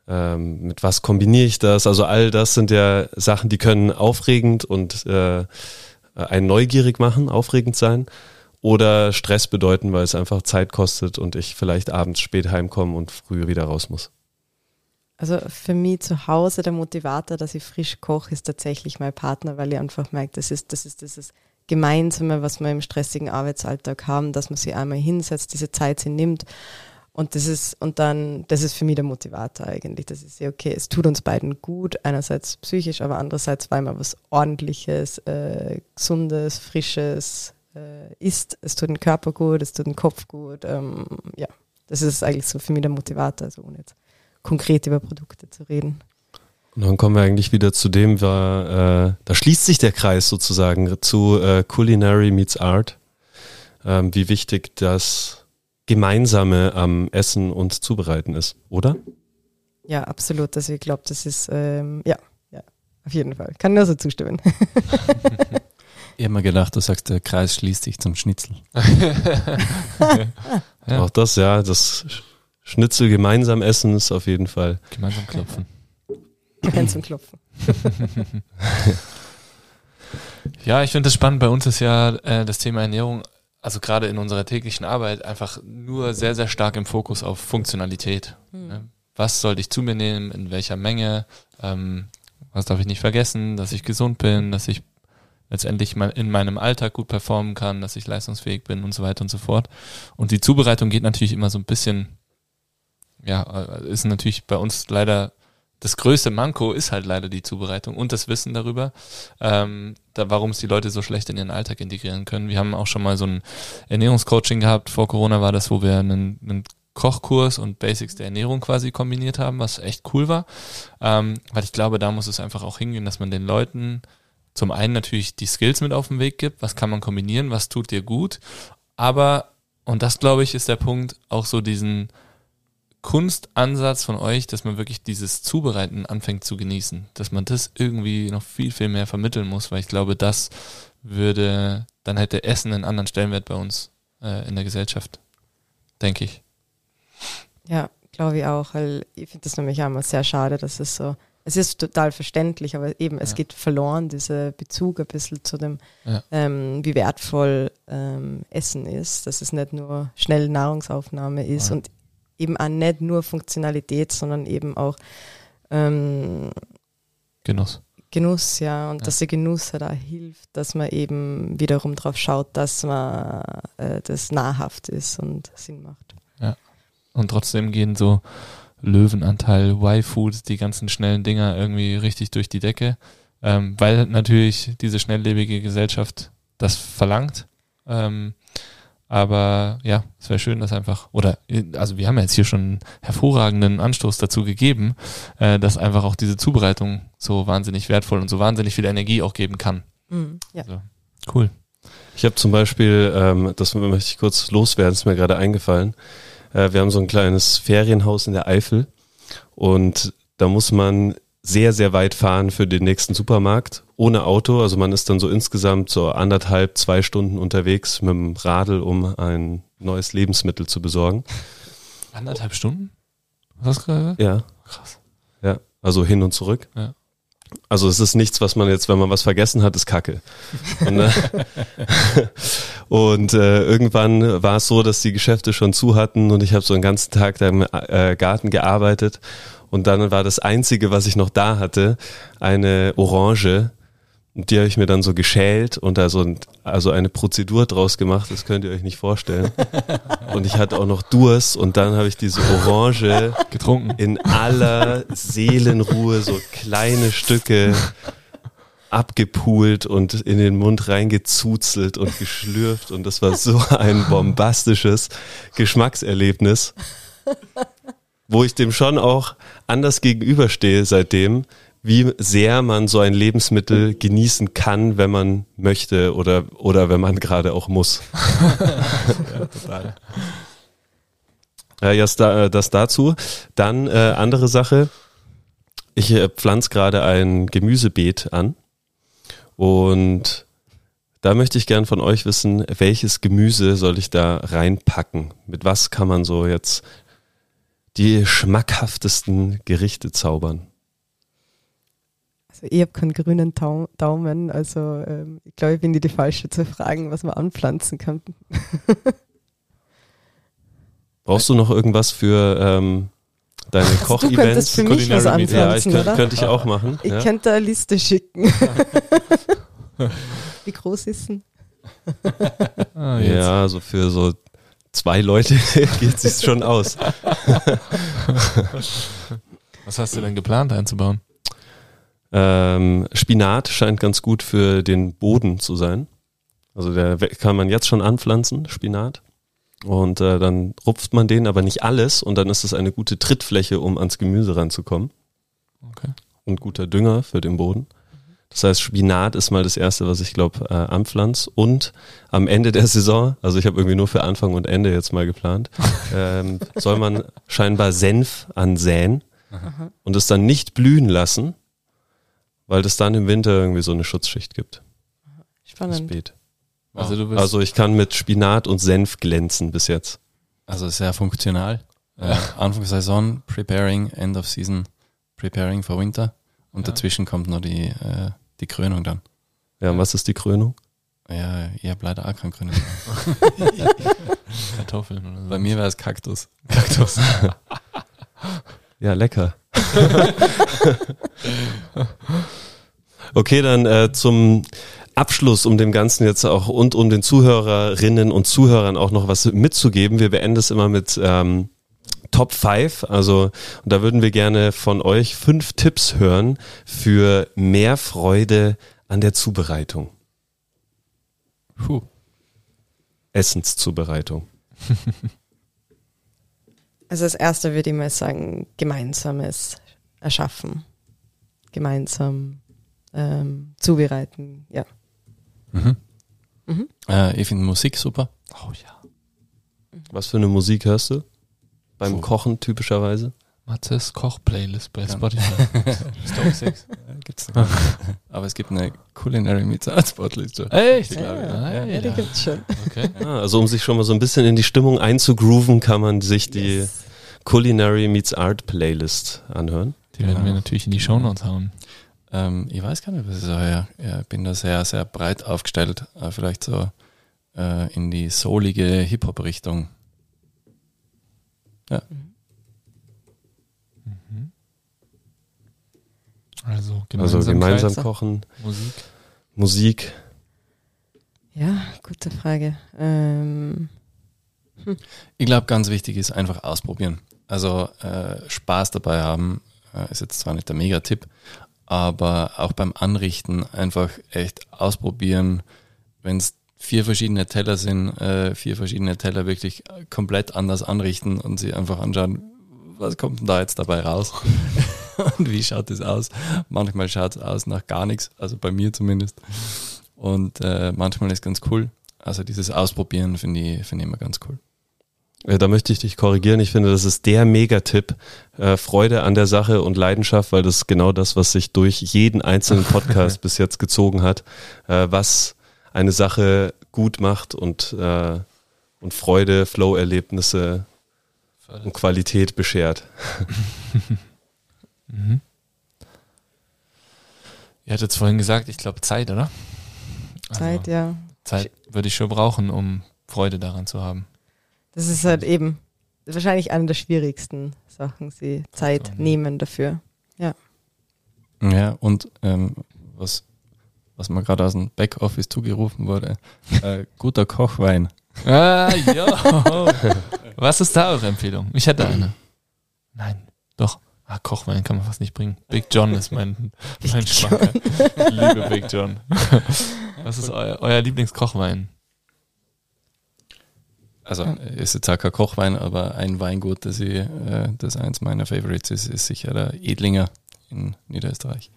ähm, mit was kombiniere ich das? Also all das sind ja Sachen, die können aufregend und äh, einen neugierig machen, aufregend sein oder Stress bedeuten, weil es einfach Zeit kostet und ich vielleicht abends spät heimkomme und früh wieder raus muss. Also für mich zu Hause der Motivator, dass ich frisch koche, ist tatsächlich mein Partner, weil ich einfach merke, das ist, das ist, ist Gemeinsame, was wir im stressigen Arbeitsalltag haben, dass man sich einmal hinsetzt, diese Zeit sie nimmt. Und das ist, und dann, das ist für mich der Motivator eigentlich. Das ist ja okay, es tut uns beiden gut, einerseits psychisch, aber andererseits, weil man was ordentliches, äh, gesundes, frisches äh, isst. Es tut den Körper gut, es tut den Kopf gut. Ähm, ja, das ist eigentlich so für mich der Motivator, also ohne jetzt konkret über Produkte zu reden. Und dann kommen wir eigentlich wieder zu dem, war, äh, da schließt sich der Kreis sozusagen zu äh, Culinary Meets Art. Ähm, wie wichtig das Gemeinsame am Essen und Zubereiten ist, oder? Ja, absolut. Also ich glaube, das ist, ähm, ja, ja, auf jeden Fall. Kann nur so zustimmen. *laughs* ich habe mir gedacht, du sagst, der Kreis schließt sich zum Schnitzel. *laughs* ja. Auch das, ja, das Schnitzel gemeinsam essen ist auf jeden Fall. Gemeinsam klopfen. Zum Klopfen. *laughs* ja, ich finde es spannend. Bei uns ist ja äh, das Thema Ernährung, also gerade in unserer täglichen Arbeit, einfach nur sehr, sehr stark im Fokus auf Funktionalität. Mhm. Ne? Was sollte ich zu mir nehmen, in welcher Menge, ähm, was darf ich nicht vergessen, dass ich gesund bin, dass ich letztendlich in meinem Alltag gut performen kann, dass ich leistungsfähig bin und so weiter und so fort. Und die Zubereitung geht natürlich immer so ein bisschen, ja, äh, ist natürlich bei uns leider das größte Manko ist halt leider die Zubereitung und das Wissen darüber, ähm, da, warum es die Leute so schlecht in ihren Alltag integrieren können. Wir haben auch schon mal so ein Ernährungscoaching gehabt. Vor Corona war das, wo wir einen, einen Kochkurs und Basics der Ernährung quasi kombiniert haben, was echt cool war. Ähm, weil ich glaube, da muss es einfach auch hingehen, dass man den Leuten zum einen natürlich die Skills mit auf den Weg gibt, was kann man kombinieren, was tut dir gut, aber, und das glaube ich ist der Punkt, auch so diesen Kunstansatz von euch, dass man wirklich dieses Zubereiten anfängt zu genießen, dass man das irgendwie noch viel, viel mehr vermitteln muss, weil ich glaube, das würde, dann hätte Essen einen anderen Stellenwert bei uns äh, in der Gesellschaft, denke ich. Ja, glaube ich auch, weil ich finde das nämlich auch immer sehr schade, dass es so, es ist total verständlich, aber eben, es Ja. geht verloren, dieser Bezug ein bisschen zu dem, Ja. ähm, wie wertvoll ähm, Essen ist, dass es nicht nur schnell Nahrungsaufnahme ist Ja. und eben auch nicht nur Funktionalität, sondern eben auch ähm, Genuss. Genuss, ja, und Ja. dass der Genuss halt auch hilft, dass man eben wiederum darauf schaut, dass man äh, das nahrhaft ist und Sinn macht. Und trotzdem gehen so Löwenanteil, Y-Food, die ganzen schnellen Dinger irgendwie richtig durch die Decke, ähm, weil natürlich diese schnelllebige Gesellschaft das verlangt. Ähm, aber ja, es wäre schön, dass einfach, oder also wir haben ja jetzt hier schon einen hervorragenden Anstoß dazu gegeben, äh, dass einfach auch diese Zubereitung so wahnsinnig wertvoll und so wahnsinnig viel Energie auch geben kann. Mhm. Ja. Also, cool. Ich habe zum Beispiel, ähm, das möchte ich kurz loswerden, ist mir gerade eingefallen. Äh, wir haben so ein kleines Ferienhaus in der Eifel und da muss man sehr, sehr weit fahren für den nächsten Supermarkt ohne Auto. Also man ist dann so insgesamt so anderthalb, zwei Stunden unterwegs mit dem Radl, um ein neues Lebensmittel zu besorgen. Anderthalb Stunden? Was gerade? Ja, Krass. ja, also hin und zurück. Ja. Also es ist nichts, was man jetzt, wenn man was vergessen hat, ist Kacke. Und, äh, *laughs* und äh, irgendwann war es so, dass die Geschäfte schon zu hatten und ich habe so einen ganzen Tag da im äh, Garten gearbeitet und dann war das Einzige, was ich noch da hatte, eine Orange. Und die habe ich mir dann so geschält und da so ein, also eine Prozedur draus gemacht, das könnt ihr euch nicht vorstellen. Und ich hatte auch noch Durst und dann habe ich diese Orange Getrunken. in aller Seelenruhe so kleine Stücke abgepult und in den Mund reingezuzelt und geschlürft und das war so ein bombastisches Geschmackserlebnis, wo ich dem schon auch anders gegenüberstehe seitdem, wie sehr man so ein Lebensmittel genießen kann, wenn man möchte oder, oder wenn man gerade auch muss. ja, *laughs* total. Ja, das, da, das dazu. Dann äh, andere Sache. Ich äh, pflanze gerade ein Gemüsebeet an und da möchte ich gern von euch wissen, welches Gemüse soll ich da reinpacken? Mit was kann man so jetzt die schmackhaftesten Gerichte zaubern? Also ich habe keinen grünen Daumen, also ähm, ich glaube, ich bin die, die falsche zu fragen, was man anpflanzen kann. *laughs* Brauchst du noch irgendwas für ähm, deine Du könntest Kochevents? für mich was Meet. Ja, ich anpflanzen, könnte, könnte ich auch machen. Ich ja. könnte eine Liste schicken. *laughs* Wie groß ist denn? *laughs* Ah, ja, so für so zwei Leute geht es schon aus. Was hast du denn geplant einzubauen? Ähm, Spinat scheint ganz gut für den Boden zu sein. Also der kann man jetzt schon anpflanzen, Spinat. Und äh, dann rupft man den, aber nicht alles. Und dann ist es eine gute Trittfläche, um ans Gemüse ranzukommen. Okay. Und guter Dünger für den Boden. Das heißt, Spinat ist mal das Erste, was ich glaube, äh, anpflanz. Und am Ende der Saison, also ich habe irgendwie nur für Anfang und Ende jetzt mal geplant, *laughs* ähm, soll man scheinbar Senf ansäen und es dann nicht blühen lassen, weil das dann im Winter irgendwie so eine Schutzschicht gibt. Das Spannend. Beet. Also du bist Also ich kann mit Spinat und Senf glänzen bis jetzt. Also sehr funktional. Äh, Anfang Saison, preparing, End of Season, preparing for Winter. Und Ja. dazwischen kommt noch die, äh, die Krönung dann. Ja, und was ist die Krönung? Ja, ich habe leider auch keine Krönung. *laughs* Kartoffeln oder so. Bei mir wäre es Kaktus. Kaktus. *laughs* Ja, lecker. *laughs* okay, dann äh, zum Abschluss, um dem Ganzen jetzt auch und um den Zuhörerinnen und Zuhörern auch noch was mitzugeben. Wir beenden es immer mit ähm, Top 5. Also und da würden wir gerne von euch fünf Tipps hören für mehr Freude an der Zubereitung. Puh. Essenszubereitung. *laughs* Also das erste würde ich mal sagen, gemeinsames Erschaffen. Gemeinsam ähm, zubereiten, ja. Mhm. Mhm. Äh, ich finde Musik super. Oh ja. Was für eine Musik hörst du? Beim Puh. Kochen typischerweise? Matzes Koch-Playlist bei *laughs* Ja. Spotify. Stone 6. Gibt's nicht. *laughs* Aber es gibt eine Culinary Meets Art Sportliste. Echt? Ich glaube, ja, ja. ja, die gibt's schon. Okay. Ah, also um sich schon mal so ein bisschen in die Stimmung einzugrooven, kann man sich die Yes. Culinary Meets Art Playlist anhören. Die werden wir Genau. natürlich in die Shownotes hauen. Ähm, ich weiß gar nicht, was ich sage. Ja, ich bin da sehr, sehr breit aufgestellt. Äh, vielleicht so äh, in die soulige Hip-Hop-Richtung. Also gemeinsam, Also gemeinsam kochen, Musik. Musik. Ja, gute Frage. Ähm, Ich glaube, ganz wichtig ist einfach ausprobieren. Also äh, Spaß dabei haben, ist jetzt zwar nicht der Megatipp, aber auch beim Anrichten einfach echt ausprobieren, wenn es vier verschiedene Teller sind, äh, vier verschiedene Teller wirklich komplett anders anrichten und sie einfach anschauen, was kommt denn da jetzt dabei raus *laughs* und wie schaut es aus. Manchmal schaut es aus nach gar nichts, also bei mir zumindest. Und äh, manchmal ist ganz cool. Also dieses Ausprobieren finde ich, finde ich immer ganz cool. Äh, Da möchte ich dich korrigieren. Ich finde, das ist der Megatipp. Äh, Freude an der Sache und Leidenschaft, weil das ist genau das, was sich durch jeden einzelnen *laughs* Podcast bis jetzt gezogen hat, äh, was eine Sache gut macht und, äh, und Freude, Flow-Erlebnisse und Qualität beschert. *laughs* Mhm. Ihr hattet jetzt vorhin gesagt, ich glaube Zeit, oder? Also, Zeit, ja. Zeit würde ich schon brauchen, um Freude daran zu haben. Das ist halt eben wahrscheinlich eine der schwierigsten Sachen, sie Zeit Ja. nehmen dafür. Ja, und ähm, was, was mir gerade aus dem Backoffice zugerufen wurde, äh, *laughs* guter Kochwein. Ah, ja. *laughs* Was ist da eure Empfehlung? Ich hätte eine. Nein, doch. Ah, Kochwein kann man fast nicht bringen. Big John ist mein, mein Schmacker. *laughs* Ich liebe Big John. Was ist euer, euer Lieblingskochwein? Also äh, ist jetzt auch kein Kochwein, aber ein Weingut, das, ich, äh, das eins meiner Favorites ist, ist sicher der Edlinger in Niederösterreich.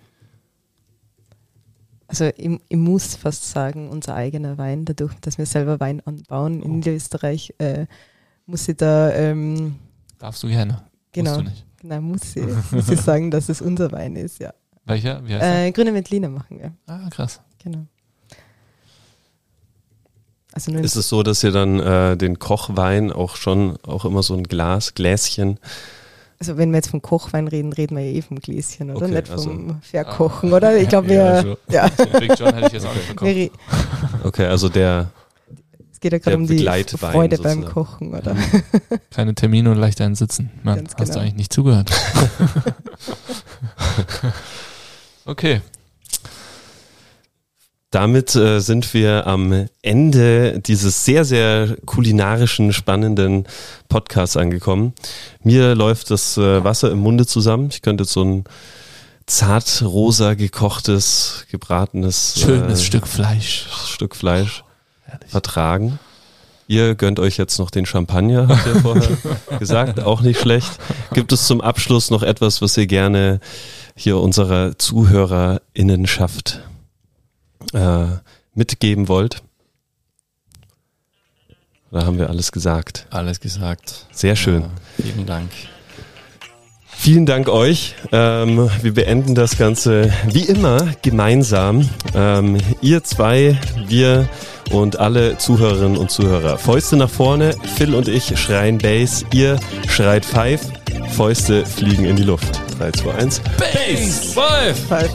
Also ich, ich muss fast sagen, unser eigener Wein, dadurch, dass wir selber Wein anbauen in Oh. Niederösterreich, äh, muss ich da, ähm, Darfst du gerne. genau, Musst du nicht. genau muss, ich, *laughs* muss ich sagen, dass es unser Wein ist, ja. Welcher? Wie heißt? Äh, Grüne Veltliner machen wir, Ah, krass. genau. Also Ist es so, dass ihr dann äh, den Kochwein auch schon, auch immer so ein Glas, Gläschen, also wenn wir jetzt vom Kochwein reden, reden wir ja eh vom Gläschen, oder? Okay, Nicht also- vom Verkochen, oder? Ich glaube, Ja, wir, schon. *laughs* ja, Big John hätte ich jetzt auch nicht okay, also der, es geht ja gerade um die Freude beim sozusagen. Kochen, oder? *laughs* Keine Termine und leicht ein Sitzen. Mann, Ganz hast du genau. eigentlich nicht zugehört. *laughs* okay. Damit äh, sind wir am Ende dieses sehr, sehr kulinarischen, spannenden Podcasts angekommen. Mir läuft das äh, Wasser im Munde zusammen. Ich könnte jetzt so ein zart rosa gekochtes, gebratenes Schönes äh, Stück Fleisch. Stück Fleisch Herrlich. vertragen. Ihr gönnt euch jetzt noch den Champagner, habt ihr vorher *laughs* gesagt, auch nicht schlecht. Gibt es zum Abschluss noch etwas, was ihr gerne hier unserer ZuhörerInnenschaft äh, mitgeben wollt? Da haben wir alles gesagt. Alles gesagt. Sehr schön. Ja, vielen Dank. Vielen Dank euch. Ähm, wir beenden das Ganze wie immer gemeinsam. Ähm, ihr zwei, wir und alle Zuhörerinnen und Zuhörer. Fäuste nach vorne. Phil und ich schreien Bass. Ihr schreit Five. Fäuste fliegen in die Luft. 3, 2, 1. Base Five!